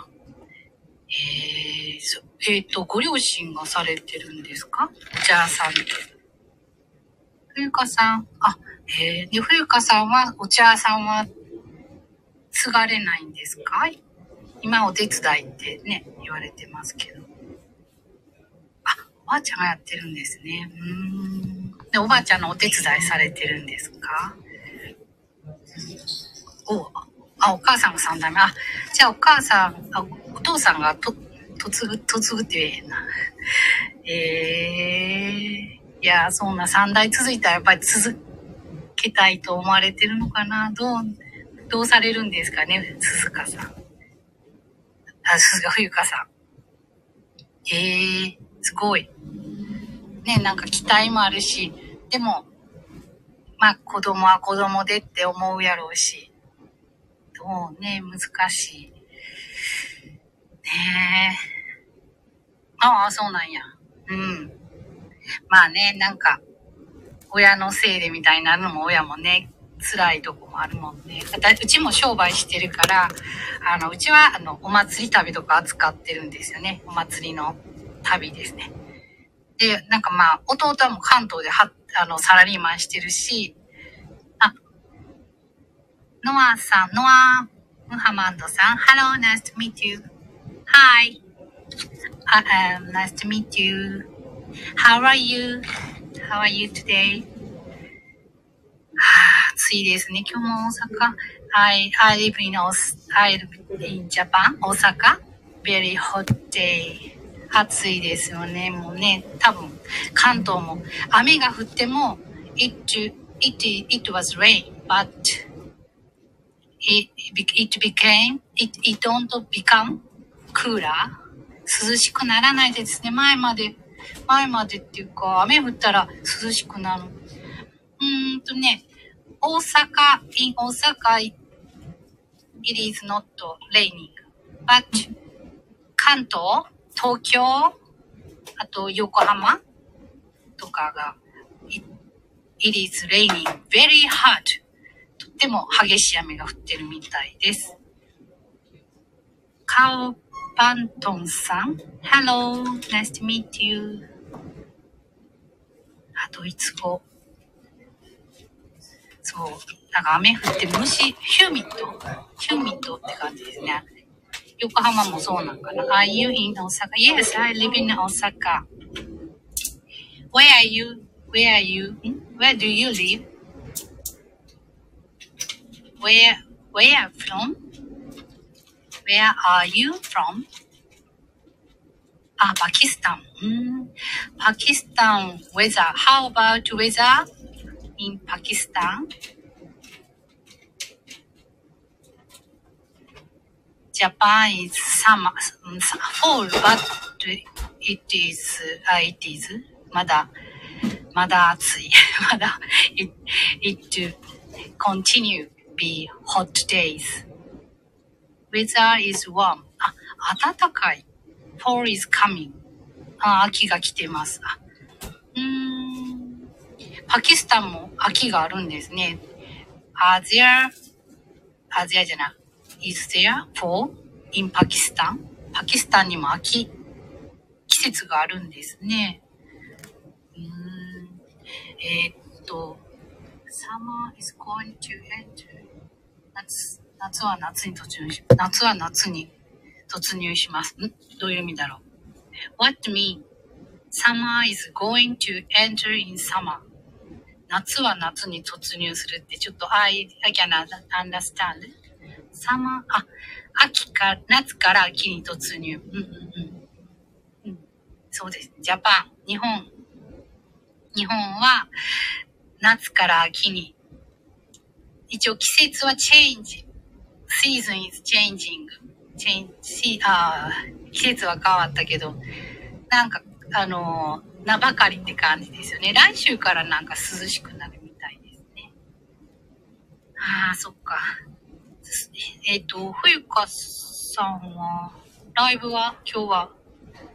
S6: えー、そえっ、と、ご両親がされてるんですか？お茶屋さんって。冬香さん、あ、えー、で、冬香さんは、お茶屋さんは、継がれないんですか？今お手伝いってね、言われてますけど。あ、おばあちゃんがやってるんですね。うん。で、おばあちゃんのお手伝いされてるんですか？お、あ、お母さんが三代目。あ、じゃあお母さん、あ、お父さんがと、嫁ぐ、嫁ぐって言えへんな。ええいや、そんな三代続いたらやっぱり続くけたいと思われてるのかな？どう、どうされるんですかね？鈴鹿さん。あ、鈴鹿冬香さん。ええすごい。ね、なんか期待もあるし、でも、まあ子供は子供でって思うやろうし、どうね、難しい。ねえ。ああ、そうなんや。うん。まあね、なんか、親のせいでみたいになるのも親もね、辛いとこもあるもんね。うちも商売してるから、あの、うちは、あの、お祭り旅とか扱ってるんですよね。お祭りの旅ですね。で、なんかまあ、弟はもう関東では、あの、サラリーマンしてるし、あ、ノアさん、ノア・ムハマンドさん、Hello, nice to meet you. Hi. Uh, um, nice to meet you. How are you? How are you today? はあ、暑いですね。今日も大阪。I, I live in, I live in Japan, 大阪。Very hot day. 暑いですよね。もうね、多分、関東も雨が降っても、it, it, it was rain, but it, it became, it, it don't become cooler. 涼しくならないですね。前まで、前までっていうか、雨降ったら涼しくなる。うーんとね、Osaka, in Osaka, it is not raining. But 関東、東京、あと横浜とかが、it, it is raining very hard. とっても激しい雨が降ってるみたいです。カオパントンさん。Hello, nice to meet you. あ、ドイツ語。そう。なんか雨降って虫、ヒューミットヒューミットって感じですね。横浜もそうなんかな。Are you in Osaka? Yes, I live in Osaka. Where are you? Where are you?Where do you live? Where, where from? Where are you from? あ、パキスタン。うん。パキスタン weather. How about weather in Pakistan? Japan is summer, mm, fall, but it is, あ、it is まだ、まだ暑い。まだ、it, it continue be hot days. Weather is warm. あ、暖かい。fall is coming. あ、秋が来てます。あうーん。パキスタンも秋があるんですね。Are there, are there じゃない。Is there fall in Pakistan? パキスタンにも秋、季節があるんですね。うーん。えーっと、Summer is going to enter. 夏、夏は夏に突入し、夏は夏に突入します。ん？どういう意味だろう ?What mean? Summer is going to enter in summer. 夏は夏に突入するってちょっと I, I can understand. Summer, あ、秋か、夏から秋に突入。うんうんうん。うん、そうです。ジャパン、日本。日本は夏から秋に。一応季節はチェンジ。Season is changing. チェンジ、あ季節は変わったけど、なんか、あの名ばかりって感じですよね。来週からなんか涼しくなるみたいですね。ああ、そっか。えっ、と、冬香さんは、ライブは今日は、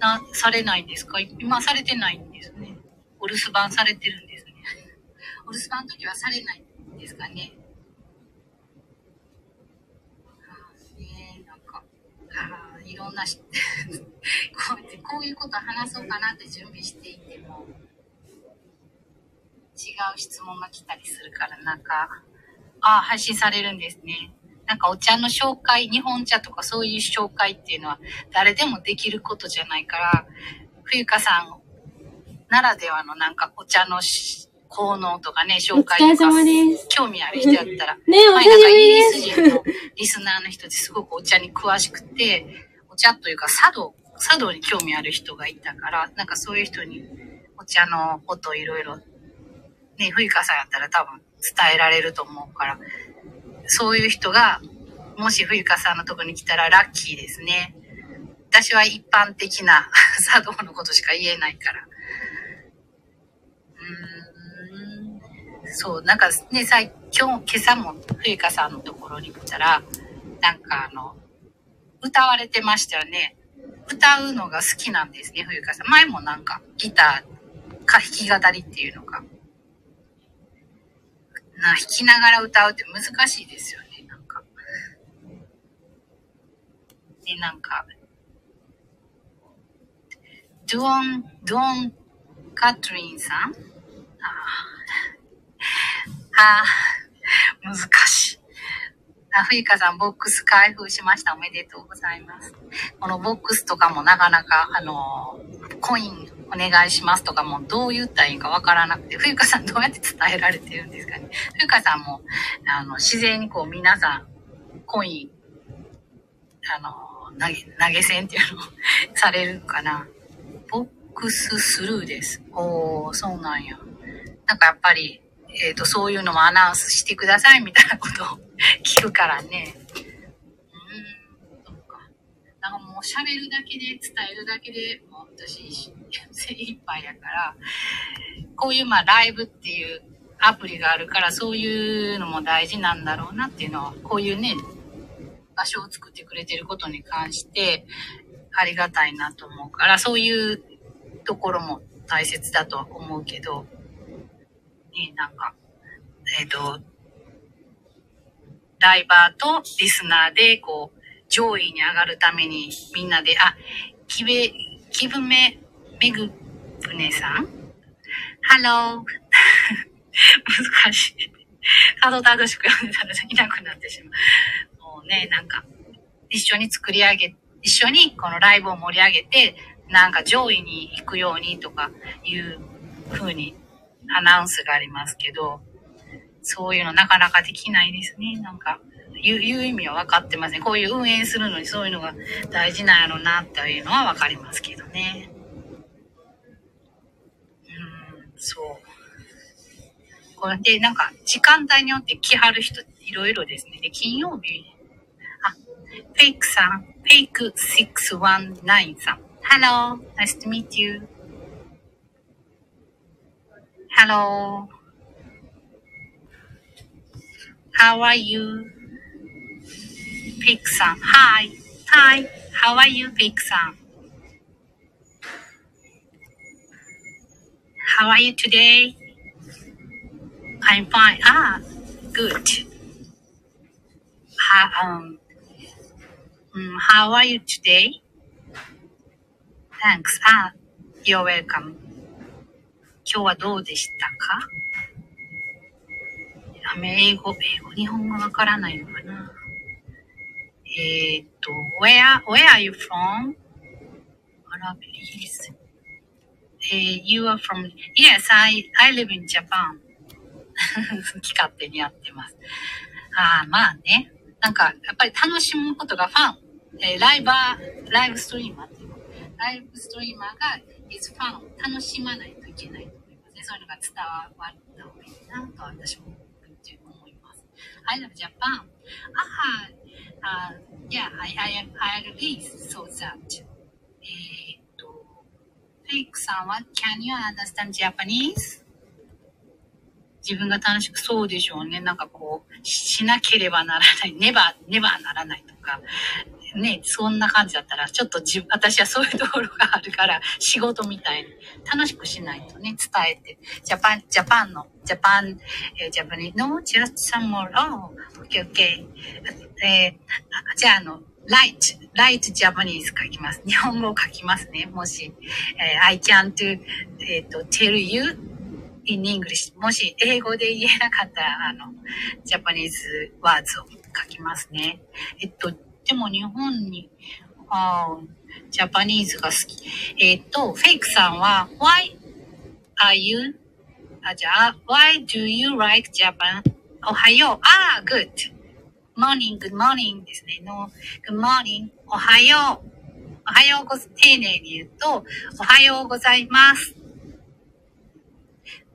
S6: な、されないんですか？今されてないんですね。お留守番されてるんですね。お留守番の時はされないんですかね？あーねえなんか、あいろんな こうやってこういうこと話そうかなって準備していても、違う質問が来たりするから、なんか、ああ、配信されるんですね。なんかお茶の紹介、日本茶とかそういう紹介っていうのは誰でもできることじゃないから、冬香さんならではのなんかお茶のし効能とかね、
S2: お
S6: 紹介とか
S2: 疲れ様です。
S6: 興味ある人やったら、
S2: ねえ、お
S6: 前
S2: 久しぶ
S6: なんかイギリ。ス人のリスナーの人ですごくお茶に詳しくて、お茶というか茶道、茶道に興味ある人がいたから、なんかそういう人にお茶のことをいろいろ、ね、冬香さんやったら多分伝えられると思うから、そういう人が、もし冬香さんのとこに来たらラッキーですね。私は一般的な 茶道のことしか言えないから。うーんそう、なんかね、さい今日、今朝も冬香さんのところに来たら、なんかあの、歌われてましたよね。歌うのが好きなんですね、冬香さん。前もなんかギターか弾き語りっていうのか。な弾きながら歌うって難しいですよね、なんか。で、なんか、ドゥオン、ドゥオン・カトリンさん？あーあー、難しい。あ、ふいかさん、ボックス開封しました。おめでとうございます。このボックスとかもなかなか、あの、コインお願いしますとかもどう言ったらいいかわからなくて、ふゆかさんどうやって伝えられてるんですかね。ふゆかさんも、あの、自然にこう皆さん、コイン、あの、投げ、投げ銭っていうのをされるかな。ボックススルーです。おー、そうなんや。なんかやっぱり、えっ、と、そういうのもアナウンスしてくださいみたいなことを聞くからね。うん、そっか。なんかもう喋るだけで、伝えるだけでもう私、精一杯やから、こういうまあライブっていうアプリがあるから、そういうのも大事なんだろうなっていうのは、こういうね、場所を作ってくれてることに関して、ありがたいなと思うから、そういうところも大切だとは思うけど、ね、なんか、えっ、と、ライバーとリスナーで、こう、上位に上がるために、みんなで、あ、きべ、きぶめ、めぐぷねさん？ハロー。難しい。たどたどしく読んでたらいなくなってしまう。もうね、なんか、一緒に作り上げ、一緒にこのライブを盛り上げて、なんか上位に行くようにとかいう風にアナウンスがありますけど、そういうのなかなかできないですね。なんか、言う言う意味は分かってません。こういう運営するのにそういうのが大事なんやろうなっていうのは分かりますけどね。うん、そう。これで、なんか、時間帯によって来はる人いろいろですね。で、金曜日、あ、フェイクさん、フェイク619さん。Hello, nice to meet you. Hello, how are you? Pick some. Hi, hi, how are you? Pick some. How are you today? I'm fine. Ah, good. How, um, mm, how are you today? Thanks. Ah, you're welcome. 今日はどうでしたか？あ英語、英語、日本語わからないのかな？えーっと、where, where are you from? あら、イギリス。えー you are from, yes, I, I live in Japan. 好き勝手にやってます。ああ、まあね。なんか、やっぱり楽しむことがファン。えーライバー、ライブストリーマーっていうの。ライブストリーマーが is ファンを楽しまないといけないと思いますね。そういうのが伝わった方がいいなと私も思います。I love Japan. ああ、uh, yeah, I, I am, I agree so that. えっと、フェイクさんは Can you understand Japanese? 自分が楽しくそうでしょうね。なんかこう、ししなければならない。ねば、ねばならないとか。ね、そんな感じだったら、ちょっと自私はそういうところがあるから、仕事みたいに楽しくしないとね、伝えて。ジャパン、ジャパンの、ジャパン、えージャパニー、no, just some more, oh, okay, okay. えーじゃあ、あの、light, light Japanese 書きます。日本語を書きますね。もし、えー I can't, えっ、と、tell you in English. もし英語で言えなかったら、あの、ジャパニーズワーズを書きますね。えっと、でも日本に、あジャパニーズが好き。えっと、フェイクさんは、why are you, あ、じゃあ、why do you like Japan? おはよう。あー、good. morning, good morning ですね。の、good morning. おはよう。おはようご、丁寧に言うと、おはようございます。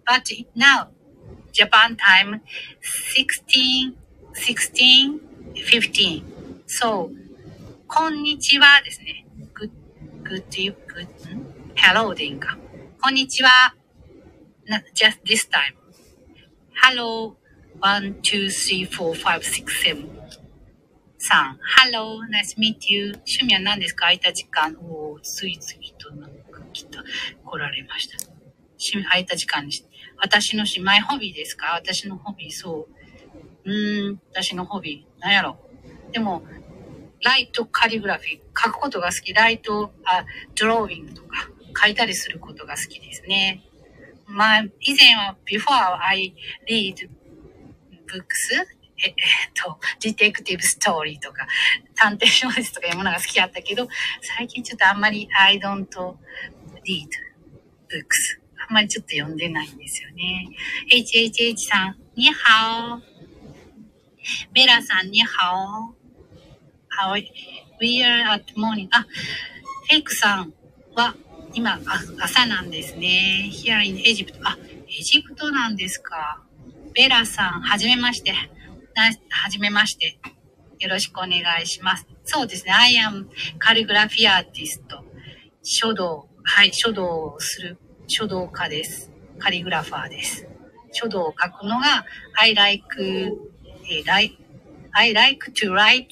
S6: But now, Japan time 16, 16, 15. So, こんにちはですね。good, good, good, hello でいいんか？こんにちは。な just this time. Hello, one, two, three, four, five, six, seven. さん、Hello, nice to meet you. 趣味は何ですか？空いた時間。おー、次々となんか来た、来られました。趣味、空いた時間にし私のし、マイホビーですか？私のホビー、そう。うーん、私のホビー。なんやろ？でも、ライトカリグラフィー、書くことが好き。ライト、あ、ドローイングとか、書いたりすることが好きですね。まあ、以前は、before I read books, ええっと、ディテクティブストーリーとか、探偵小説とかいうものが好きだったけど、最近ちょっとあんまり I don't read books. あんまりちょっと読んでないんですよね。HHH さん、にはお。ベラさん、にはお。はい。We are at morning. あ、フェイクさんは今朝なんですね。Here in Egypt. あ、エジプトなんですか。ベラさん、はじめまして。はじめまして。よろしくお願いします。そうですね。I am calligraphy artist. 書道、はい、書道をする書道家です。カリグラファーです。書道を書くのが I like, えー like I like to write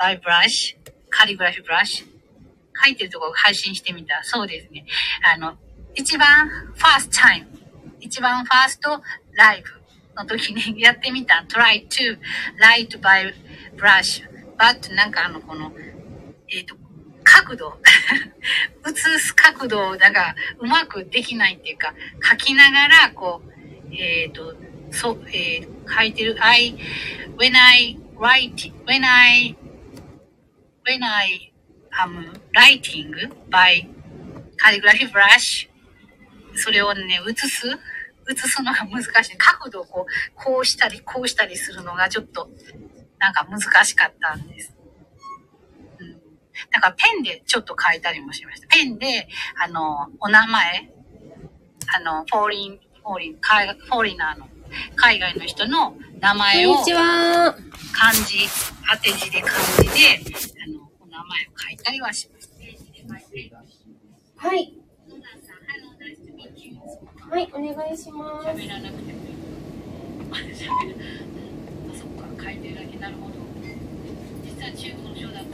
S6: by brush, calligraphy brush 書いてるところを配信してみた。そうですね。あの、一番 first time 一番ファーストライブの時に やってみた。try to write by brush but なんかあのこのえっ、と、角度、写す角度を、なんか、うまくできないっていうか、書きながら、こう、えっ、と、そう、えー書いてる、I, when I write, when I, when I am writing by calligraphy brush, それをね、写す写すのが難しい。角度をこう、こうしたり、こうしたりするのがちょっと、なんか難しかったんです。うんだからペンでちょっと書いたりもしました。ペンで、あの、お名前、あの、フォーリン、フォーリン、海フォーリナーの、海外の人の名前を。漢字、当て字で漢字で、あの、お名前を書いたりはします。
S2: はい。はい、お願いします。
S6: 喋らなくてもいい。あ、喋る。あ、そっか、書いてるだけ。なるほど。実は中国の書だと。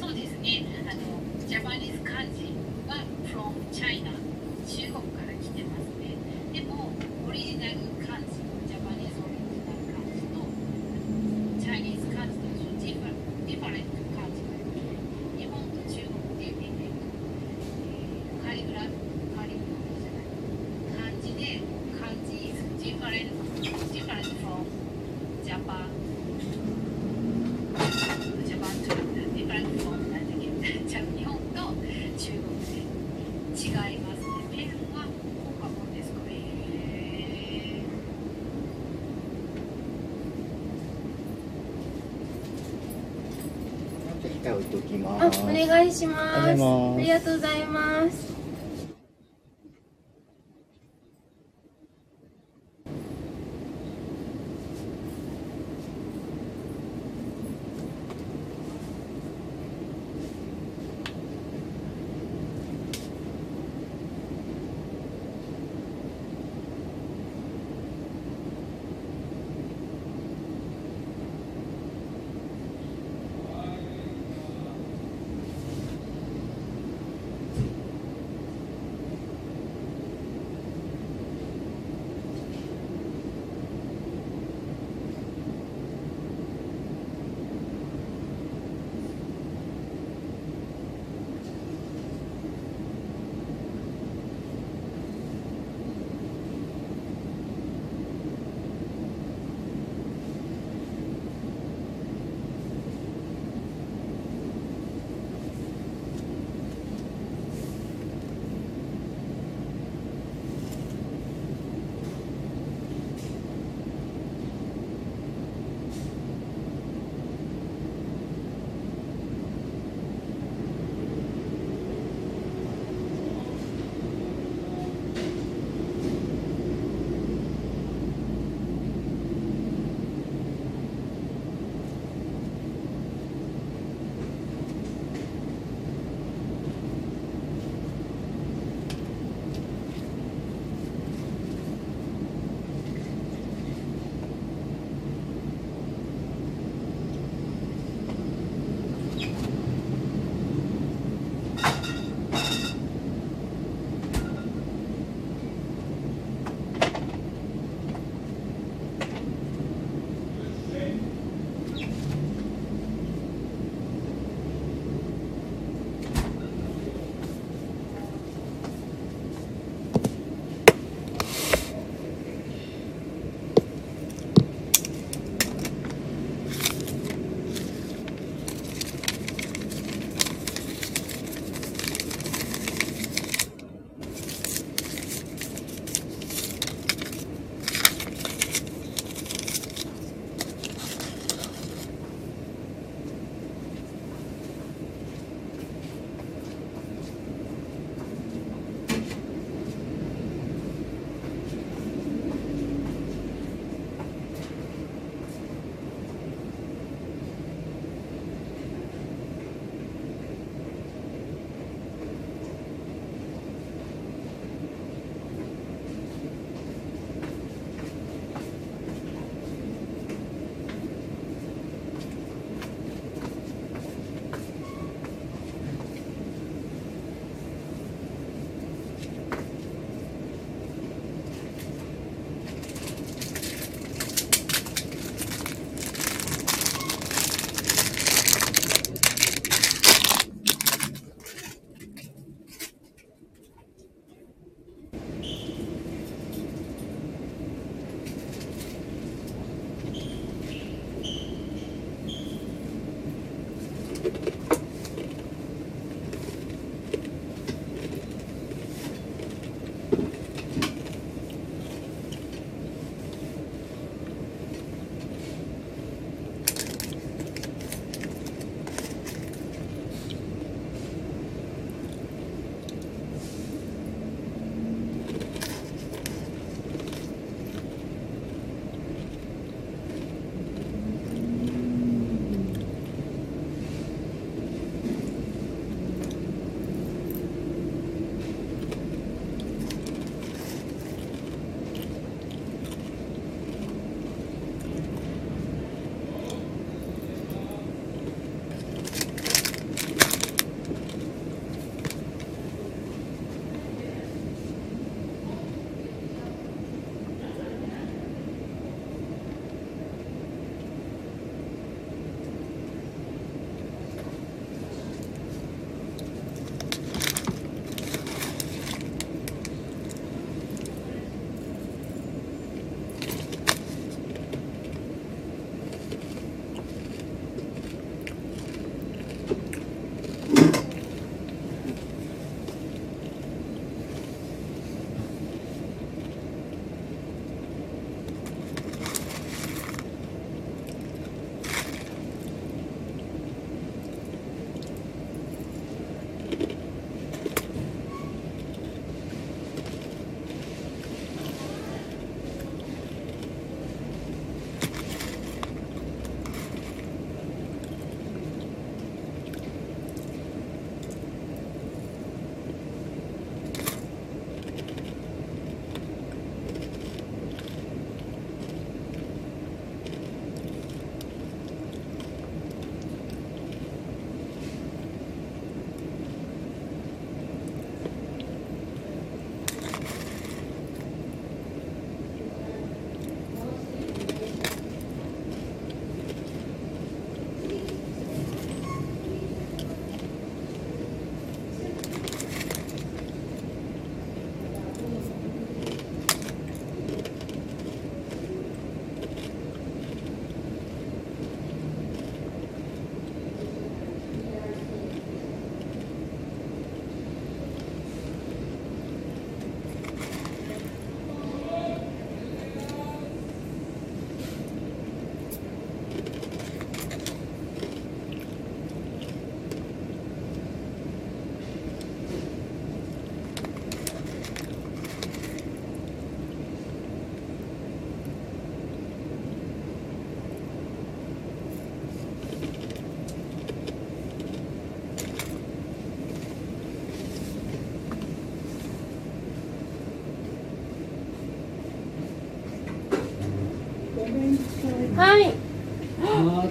S6: そうですね。あの、 Japanese 漢字は from China。中国から来てますね。でも、オリジナル漢字、 Japanese original 漢字と、 Chinese 漢字と一緒、 diff different 漢字がある日本と中国っていう意味で、えー calligraph、calligraph じゃない。漢字で漢字 is different different from Japan Japan to different from なんだっけじゃあ日本と中国で違いますねペンは効果もんですかへ
S7: 機械置いておきま
S2: あ、
S7: す。
S2: お願いします。
S7: ありがとうございます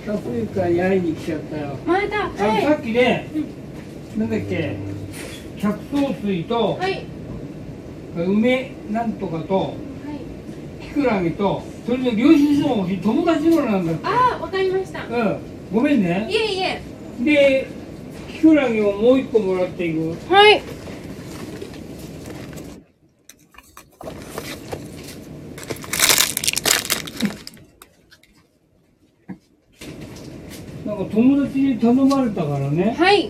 S2: ま
S3: た冬からやいに来ちゃったよ。
S2: また
S3: あの
S2: はい
S3: さっきね、なんだっけ、百草水と、
S2: はい
S3: 梅なんとかと、
S2: はい
S3: キクラゲと、それで領収書も欲しい友達のなんだって。
S2: ああわかりました
S3: うん、ごめんね
S2: い。えいえ
S3: で、キクラゲをもう一個もらっていく。
S2: はい
S3: なんか友達に頼まれたからね、
S2: はい。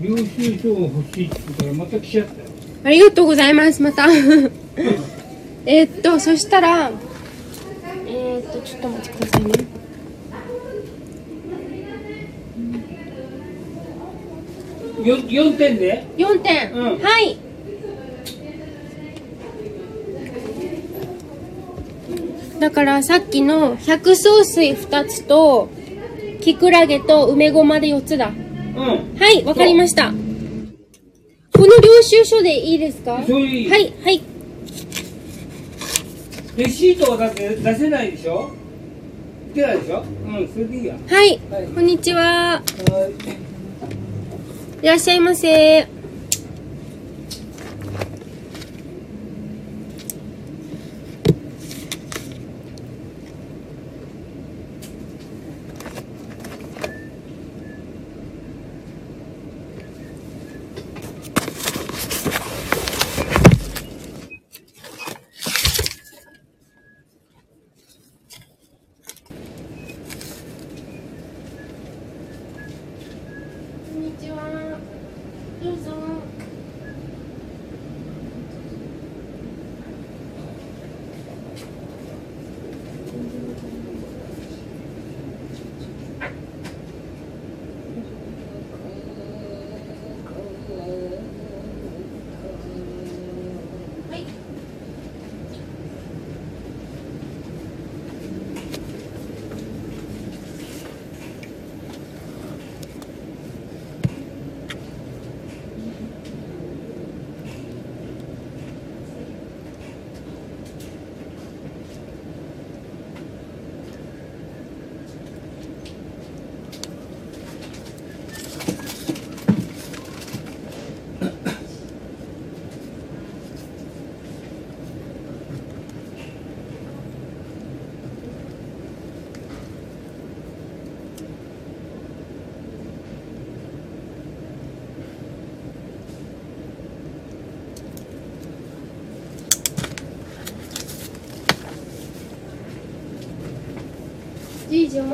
S3: 領収書が欲しいって言うからまた来ちゃったよ。
S2: ありがとうございますまた。えーっとそしたらえーっとちょっとお待ちくださいね。
S3: よ4点で
S2: ？4点、
S3: うん。
S2: はい。だからさっきの百草水2つとキクラゲと梅ごまで4つだ。
S3: うん。
S2: はいわかりました。この領収書でいいですか？はいはい。
S3: レシートはだって出せないでしょ？出ないでしょ？うん、それでいいや。
S2: はい、
S3: はい
S2: こんにちは。
S3: はい。
S2: いらっしゃいませこんにちはどうぞはい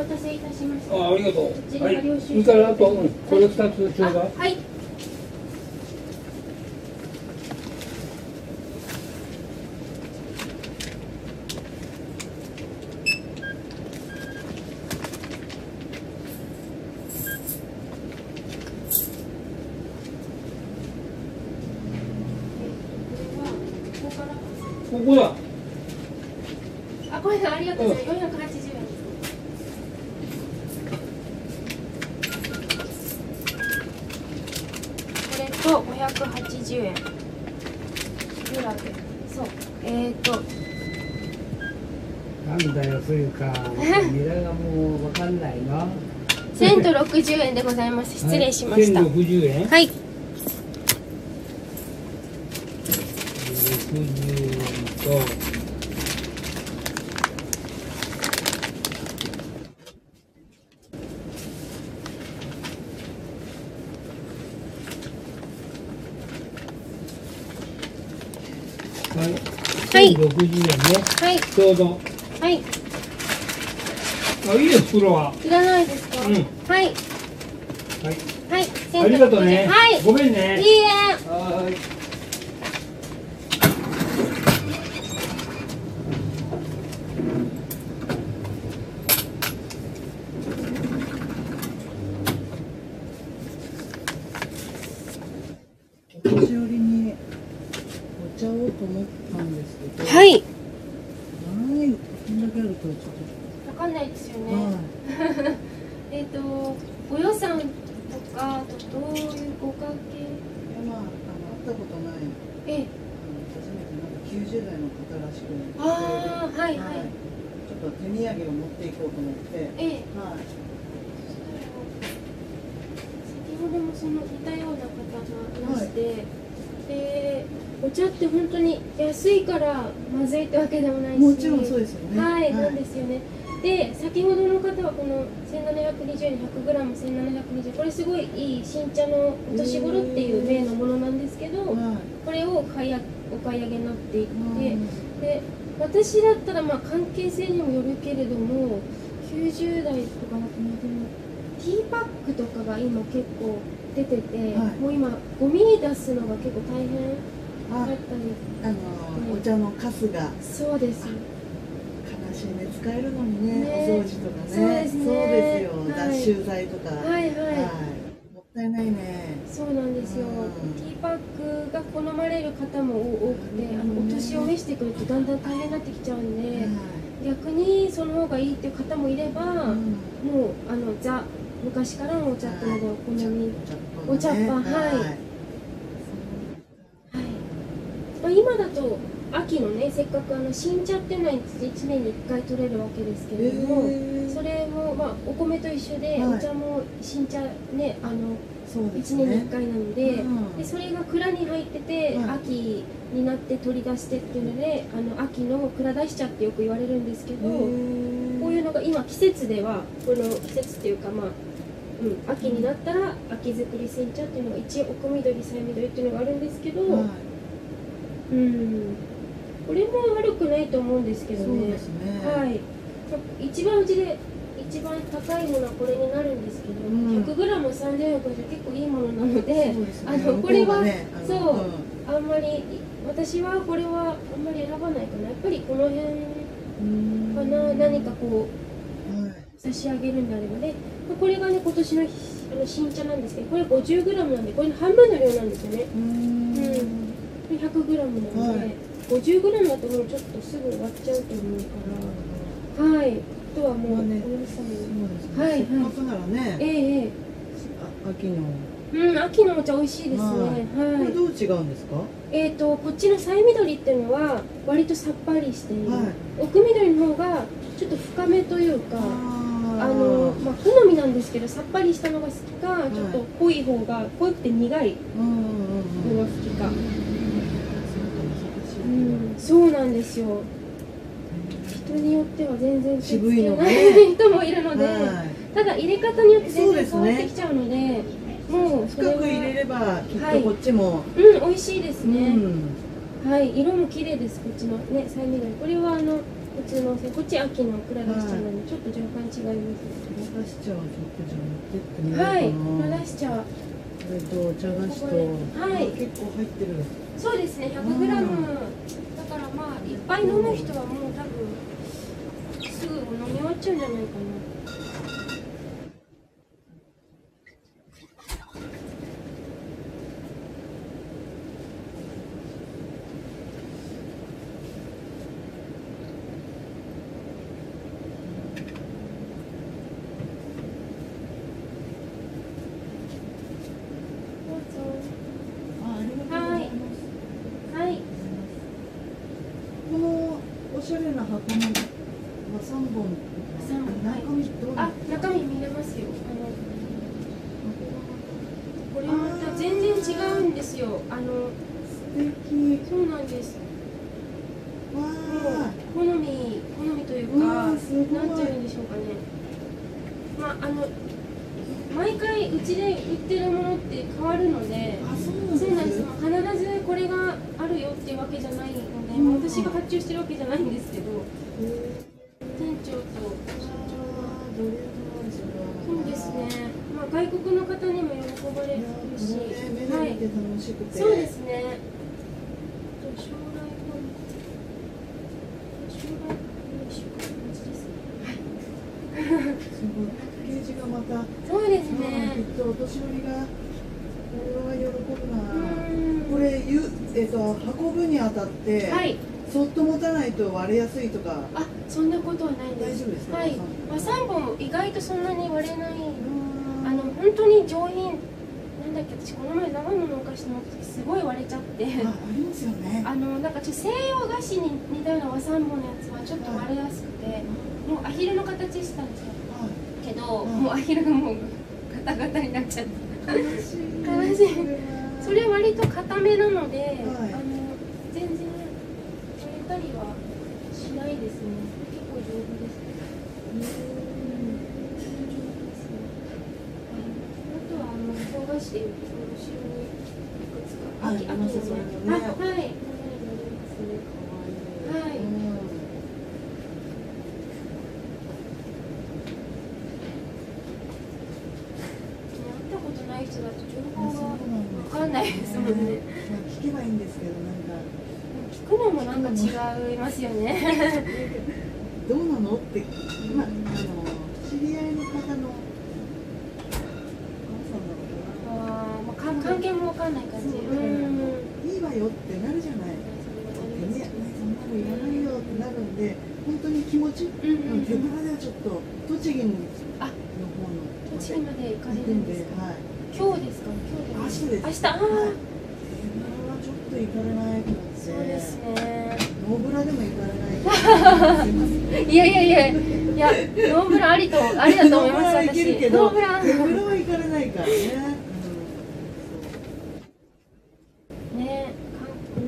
S2: お待たせいたしました
S3: あ、ありがとう。はい。それからあと、うんこれ二つちょうだい。
S2: あはい
S3: ここだ。
S2: あ、これありがとうございます。480円です。これと580円。グラム。そう。えっ、ー、と、
S3: なんだよ、そういうか。ミラがもうわかんないな。
S2: 1060円でございます。失礼しました。
S3: 千六十円。
S2: はい。
S3: 60円と。はい。
S2: はい
S3: 1060円ね。
S2: はい。
S3: ちょうど。
S2: はい。
S3: あ、いいよ、袋は。
S2: いらないですか、
S3: うん
S2: はい。
S3: はい。
S2: はい。
S3: ありがとうね。
S2: はい。
S3: ごめんね。
S2: いいえ。
S3: はーい。
S5: お年寄りにお茶をと思ったんですけど、
S2: はい。
S5: はい、こんだけあるとちょっ
S2: わかんないですよ
S5: と、
S2: ね。
S5: はい、
S2: えっと、ご予算とか、あとどういうご関係
S5: まあ、あの会ったことない、
S2: ええ。
S5: あの初めてなんか90代の方らしく
S2: ああ、はいはい。
S5: ちょっ
S7: と手土産を持っていこうと思って
S2: ええ
S7: はい
S2: 先ほどもその似たような方がいまして、でお茶って本当に安いからまずいってわけでもないし
S7: もちろんそうですよね
S2: はい、なんですよねで先ほどの方はこの1720円 100g1720 これすごいいい新茶のお年頃っていう名のものなんですけど、
S7: はい
S2: これを買いあお買い上げになっていって、
S7: うん。
S2: で私だったらまあ関係性にもよるけれども90代とかだとまあでもティーパックとかが今結構出てて、
S7: はい。
S2: もう今ゴミ出すのが結構大変だ
S7: あ
S2: ったり。
S7: あのお茶のカスが
S2: そうです。
S7: 悲しいね。使えるのにね
S2: ね。
S7: お掃除とかね。
S2: そうですね。
S7: そうですよ、
S2: はい。
S7: 脱臭剤とか。
S2: はいはい。
S7: もったいないね。
S2: そうなんですよ、
S7: うん。
S2: ティーパックが好まれる方も多くて、あのお年を召してくるとだんだん大変になってきちゃうんで、逆にその方がいいっていう方もいれば、
S7: はい
S2: もうあのザ昔からのお茶ってのでお好み、お茶っ葉はい。はい。まあ、今だと秋のねせっかくあの新茶っていうのは1年に1回取れるわけですけれども、それも、まあ、お米と一緒で、
S7: はい。
S2: お茶も新茶ねあの1
S7: そうね。
S2: 年に1回なので,、
S7: うん
S2: でそれが蔵に入ってて、
S7: はい。
S2: 秋になって取り出してっていうのであの秋の蔵出し茶ってよく言われるんですけど、こういうのが今季節ではこの季節っていうかまあ、うん、秋になったら秋作り煎茶っていうのが一応奥緑さえ緑っていうのがあるんですけど、
S7: はい
S2: うんこれも悪くないと思うんですけどね。
S7: ね。
S2: はい。一番うちで一番高いものはこれになるんですけど、
S7: うん。
S2: 100g3000 円超えて結構いいものなので
S7: ね。
S2: あのこれは、
S7: ね
S2: そうん。あんまり私はこれはあんまり選ばないかな。やっぱりこの辺
S7: うん。
S2: かな何かこう
S7: はい。
S2: 差し上げるんであればね。これがね今年のあの新茶なんですけどこれ 50g なんでこれの半分の量なんですよね。
S7: うん。
S2: うん。これ 100g なので、
S7: はい
S2: 50g だともうちょっとすぐ終わっちゃうと思うからはいあとはもう、
S7: まあね。
S2: お野菜
S7: そうですね。
S2: はい。はい
S7: せっかくなら
S2: え
S7: ね。
S2: ええ。え
S7: あ秋の。
S2: うん秋のお茶美味しいですね。
S7: はい。
S2: はい、
S7: これどう違うんですか？
S2: えー、とこっちのさえ緑っていうのは割とさっぱりしている、
S7: はい。
S2: 奥緑の方がちょっと深めというかあ
S7: あ
S2: の、まあ、好みなんですけどさっぱりしたのが好きか、ちょっと濃い方が濃くて苦い
S7: うんうんうん
S2: のが好きか、うん、そうなんですよ。人によっては全然手つ
S7: 渋いね。
S2: い人もいるので、
S7: はい。
S2: ただ入れ方によって全然
S7: そうですね
S2: 変わってきちゃうのでもう
S7: 深く入れればきっと
S2: はい
S7: こっちも、
S2: うん美味しいです
S7: う
S2: ね、
S7: ん。
S2: はい色も綺麗ですこっちのねさえ緑これはあの普通のこっち秋の蔵出し茶なのでちょっと若干違いま
S7: お菓子茶はちょっとじゃあ持ってってみ
S2: す
S7: ようかな、
S2: はい蔵出し茶
S7: これとお茶菓子と、
S2: はい。
S7: 結構入ってる
S2: そうですね 100g、
S7: うん。
S2: だからまあいっぱい飲む人はもう多分すぐ飲み終わっちゃうんじゃないかなどうぞ
S7: あありがとうございます、
S2: はい
S7: このおしゃれな箱の和三本
S2: 三本はい
S7: 中身どうな
S2: あ
S7: ん、
S2: 中身見れますよ。あの。これまた全然違うんですよ。あの、
S7: 素敵
S2: そうなんです。
S7: わ
S2: もう
S7: あ
S2: 好み、好みという
S7: う
S2: か、
S7: わーすごい
S2: なんていうんでしょうかね。まあ、あの。毎回うちで売ってるものって変わるので。
S7: あそうなんです
S2: そうなんです。まあ必ずこれがあるよっていうわけじゃないので、まあ私が発注してるわけじゃないんですけど。店長と。
S7: どれなんです
S2: そうですね。まあ外国の方にも喜ばれるし、はい。
S7: 目で見て楽しくて、
S2: そうですね。将来本将来本出荷ですね。
S7: すごいパッケージがまた
S2: そうです
S7: き
S2: ね。
S7: っとお年寄りがこれは喜ぶな
S2: うん
S7: これゆえっと運ぶにあたって、
S2: はい。
S7: そっと持たないと割れやすいとか。
S2: あ、そんなことはないです。
S7: 大丈夫ですか？
S2: はい。
S7: 和三。
S2: 和三本も意外とそんなに割れない。あ
S7: あ
S2: の本当に上品。なんだっけ私この前長野のお菓子持った時すごい割れちゃって。
S7: あありますよね。
S2: あのなんかちょ西洋菓子に似たような和三本のやつはちょっと割れやすくて。もうアヒルの形してたんですよ。けど、
S7: うん
S2: もうアヒルがもうガタガタになっちゃって。
S7: はい悲しい。ね
S2: 悲しい。
S7: それ
S2: 割と固めなので、あの
S7: はい
S2: 全然たりはしないですね。結構丈夫ですあとはあの唐菓子でい後ろにいくつか
S7: はい
S2: 秋の
S7: それもね。
S2: あはい。このようにねはい
S7: うん
S2: 会ったことない人だと情報がわかんないですもんね。
S7: まあ聞けばいいんですけどなんか
S2: 聞くのもなんか違いますよね。
S7: どうなの？って、まあ、あの知り合いの方の
S2: あーまあか関係もわかんない感じ。
S7: いいわよってなるじゃない。でね、そんなのいらないよってなるんで本当に気持ち、
S2: うん
S7: 手ぶらではちょっと栃木の
S2: あ
S7: 方の
S2: 栃木まで行かれるんですか？
S7: はい。
S2: 今日ですか？今日
S7: 明日です。
S2: 明日？ああ、
S7: はい。手ぶらはちょっと行かれないと思って
S2: そうですね。
S7: ノーブラでも行かないい
S2: やいやいやいやノーブラありとありだと思います
S7: ノーブラはいけるけ
S2: 私
S7: ど
S2: ノーブラ
S7: は行かれないからね、
S2: ね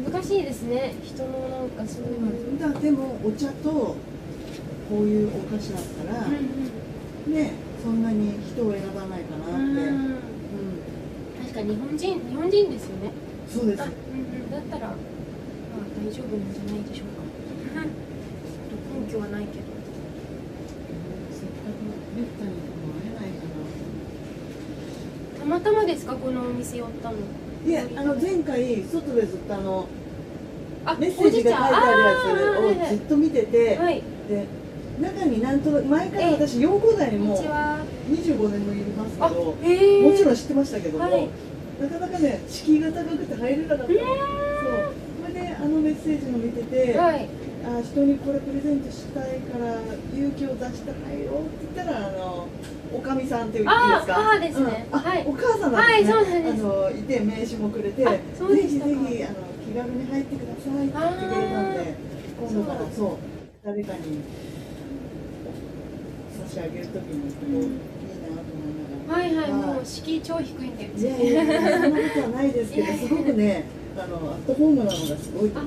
S2: か難しいですね人のなんかそういう
S7: うん、だでもお茶とこういうお菓子だったら、
S2: うん
S7: ねそんなに人を選ばないかなって、
S2: うんうん確か日本人日本人ですよね
S7: そうです、
S2: うんうん、だったら、まあ、大丈夫なんじゃないでしょうか。根拠はないけど。
S7: せっかくめったにも会えないか
S2: たまたまですかこのお店寄ったの。
S7: ないやあの前回外でずっとあの
S2: あ
S7: メッセージが書いてあるやつをずっと見てて、
S2: はい。
S7: で中になんと前から私4号台にも
S2: にちは。
S7: 25年もいますけ
S2: あ
S7: どもちろん知ってましたけども、
S2: はい。
S7: なかなかね敷居が高くて入れなかった。のそうそれであのメッセージの見てて、
S2: はい。
S7: あ人にこれプレゼントしたいから勇気を出して入ろうって言ったらあのおかみさんっていいですか？
S2: あ母ですね。
S7: うん。あ、
S2: はい。
S7: お母さんなんですね、
S2: はいそうなんです。
S7: あのいて名刺もくれてぜひぜひあの気軽に入ってくださいって言ってくれたんで今度からそう誰かに差し上げるときにここいいなと思いながら。
S2: はいはい
S7: はい
S2: もう敷居超低いんで。
S7: いやいやそんなことはないですけど、すごくね、あのアットホームなのがすごい。うん。
S2: よ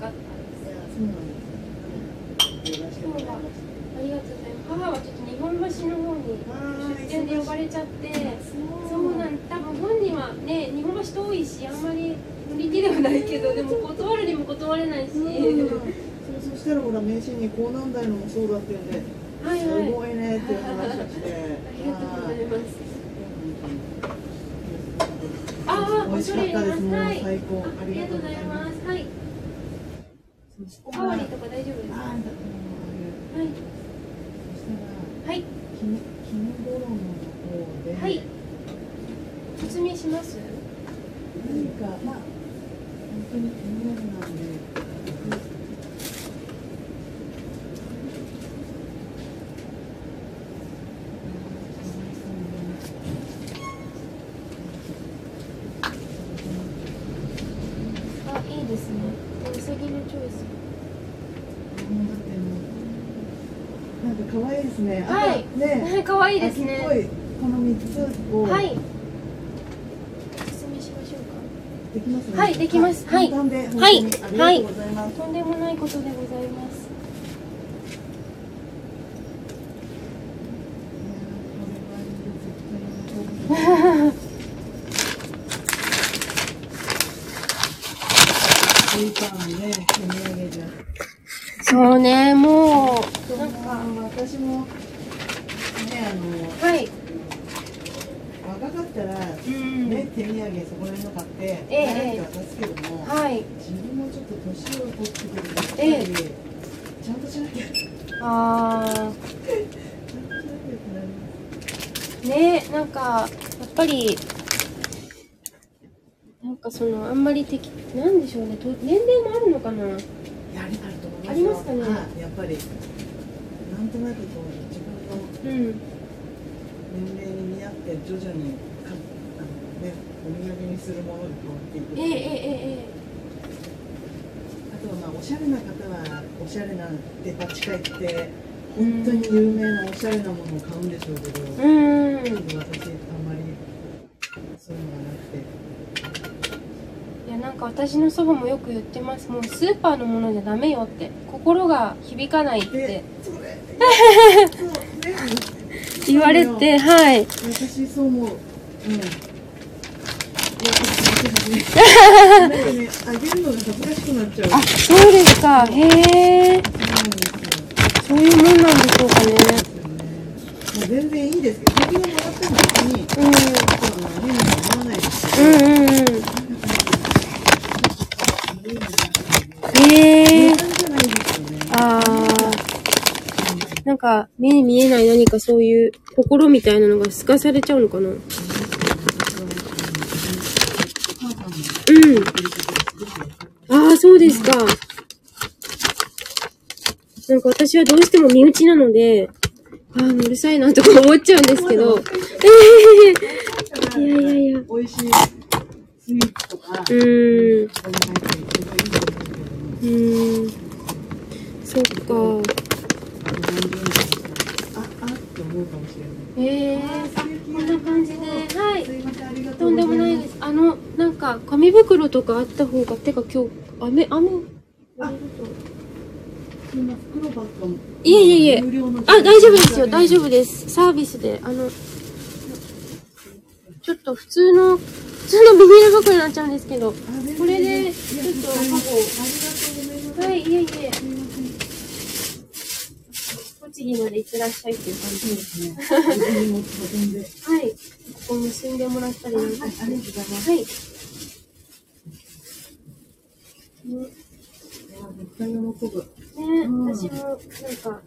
S2: かったです
S7: そうなんです。よろしくお願いします。
S2: ありがとうございます母はちょっと日本橋の方に出店で呼ばれちゃってそうなん多分本人はね日本橋遠いしあんまり乗り気ではないけどでも断るにも断れないし、
S7: うんそうそしたらほら名刺に高難題のもそうだってんで、
S2: はいはい
S7: すごいねっていう話をして、
S2: ありがとうございます
S7: はい
S2: ああ
S7: 美味しかったです。最高。
S2: あ
S7: ありがとうございま。
S2: ますすはい
S7: そ
S2: おかわりとか大丈夫ですか？はい
S7: そしたら、
S2: はい
S7: の方で、
S2: はい包みします？
S7: 何か、まあ、本当に手土産なんで。
S2: あいいですねうさぎのチョイス
S7: もうだってもうなんね。
S2: はい
S7: 赤ね。
S2: 可愛いですね
S7: この三つを。
S2: はい
S7: できますね。
S2: はいできますはいはい
S7: ありがとうございます。
S2: とんでもないことでございます
S7: いやーこれは絶対喜ぶいいパンね、手土産じゃ。
S2: そうねもう
S7: そうなんか私もねあの
S2: はい
S7: 若かったら、
S2: うん
S7: ね手土産そこら辺の買って
S2: ええ
S7: 誰か渡すけども、
S2: はい
S7: 自分もちょっと年を取ってくるとやっぱり、
S2: ええ
S7: ちゃんとしなきゃちゃんとしなきゃ
S2: あ
S7: ってなります
S2: ーねなんかやっぱりなんかそのあんまり適なんでしょうね。と年齢もあるのかな？
S7: やりあると思いますよ。
S2: ありますかね？
S7: はい。やっぱりなんとなくこう自分の
S2: うん。
S7: 年齢に見合って徐々にかあのお土産にするものに変わっていく
S2: えええええ
S7: あとはまあおしゃれな方はおしゃれなデパ地下行って本当に有名なおしゃれなものを買うんでしょうけど、
S2: えうん。
S7: 私あんまりそういうのがなくて
S2: いやなんか私の祖母もよく言ってます。もうスーパーのものじゃダメよって。心が響かないって。言われてはい。
S7: 私そう思う。うん。あげるのが恥ずかしくなっちゃう。
S2: あそうですかへえ
S7: そう
S2: いうもんなんでしょうかね。
S7: もう全然いいですけど、もらっても別に、
S2: うん。
S7: あの変には思わないですけど、
S2: うんうんうんへえ
S7: 値段じゃないですよね。
S2: あー。なんか目に見えない何かそういう心みたいなのが透かされちゃうのかな。うん。ああそうですか。なんか私はどうしても身内なのでああうるさいなとか思っちゃうんですけど。いやいやいや。
S7: 美味しいスイーツとか、
S2: うーん
S7: う
S2: ーんそっか
S7: あ、あって思うかもしれない。
S2: へえあこんな感じではい
S7: とん。
S2: でもないです。あの、なんか、紙袋とかあった方が、てか今日、雨、雨、
S7: あそんな袋ばっかも。
S2: いえいえいえあ、大丈夫ですよ、大丈夫です。サービスで、あの、ちょっと普通の、普通のビニール袋になっちゃうんですけど、これで、ちょっと
S7: ありがとうございます。
S2: はい、いえいえ。栃木まで行ってらっしゃいっていう感じです。
S7: ね。
S2: はい。ここ結んでもらったりなんかして。
S7: ありがとうございます。
S2: はい。
S7: 絶対喜ぶ。
S2: ね、
S7: うん
S2: 私も、なんか、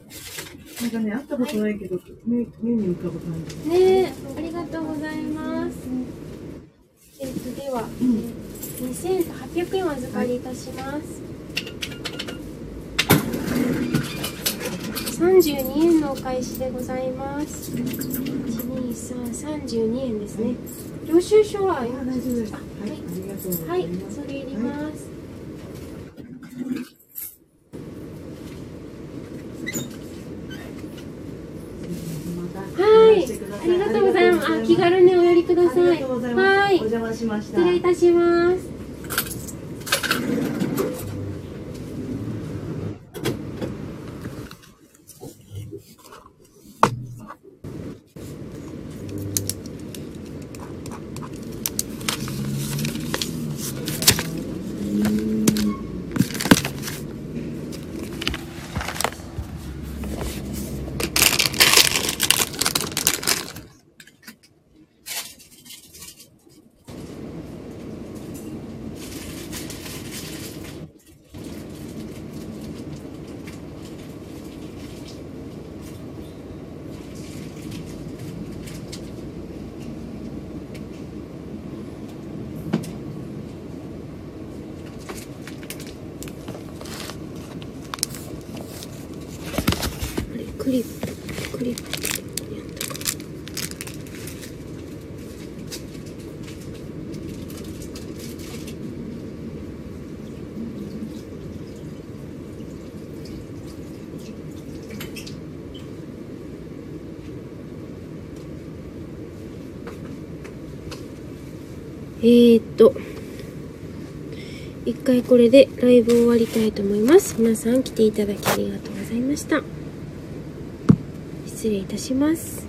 S7: なんかね、会ったことないけど、目目に浮かぶ感じ。
S2: ねありがとうございます。えっ、と、では、えー、2800円お預かりいたします。32円のお返しでございます。1、2、3、32円ですね。領収書は、
S7: あ、大丈夫です。はい、あ
S2: はい。それいります。はい、ありがとうございます。あ、気軽にお寄りください。はい
S7: お、邪魔しました。
S2: 失礼いたします。あれクリップクリップやったかえーっと一回これでライブ終わりたいと思います。皆さん来ていただきありがとうございました。失礼いたします。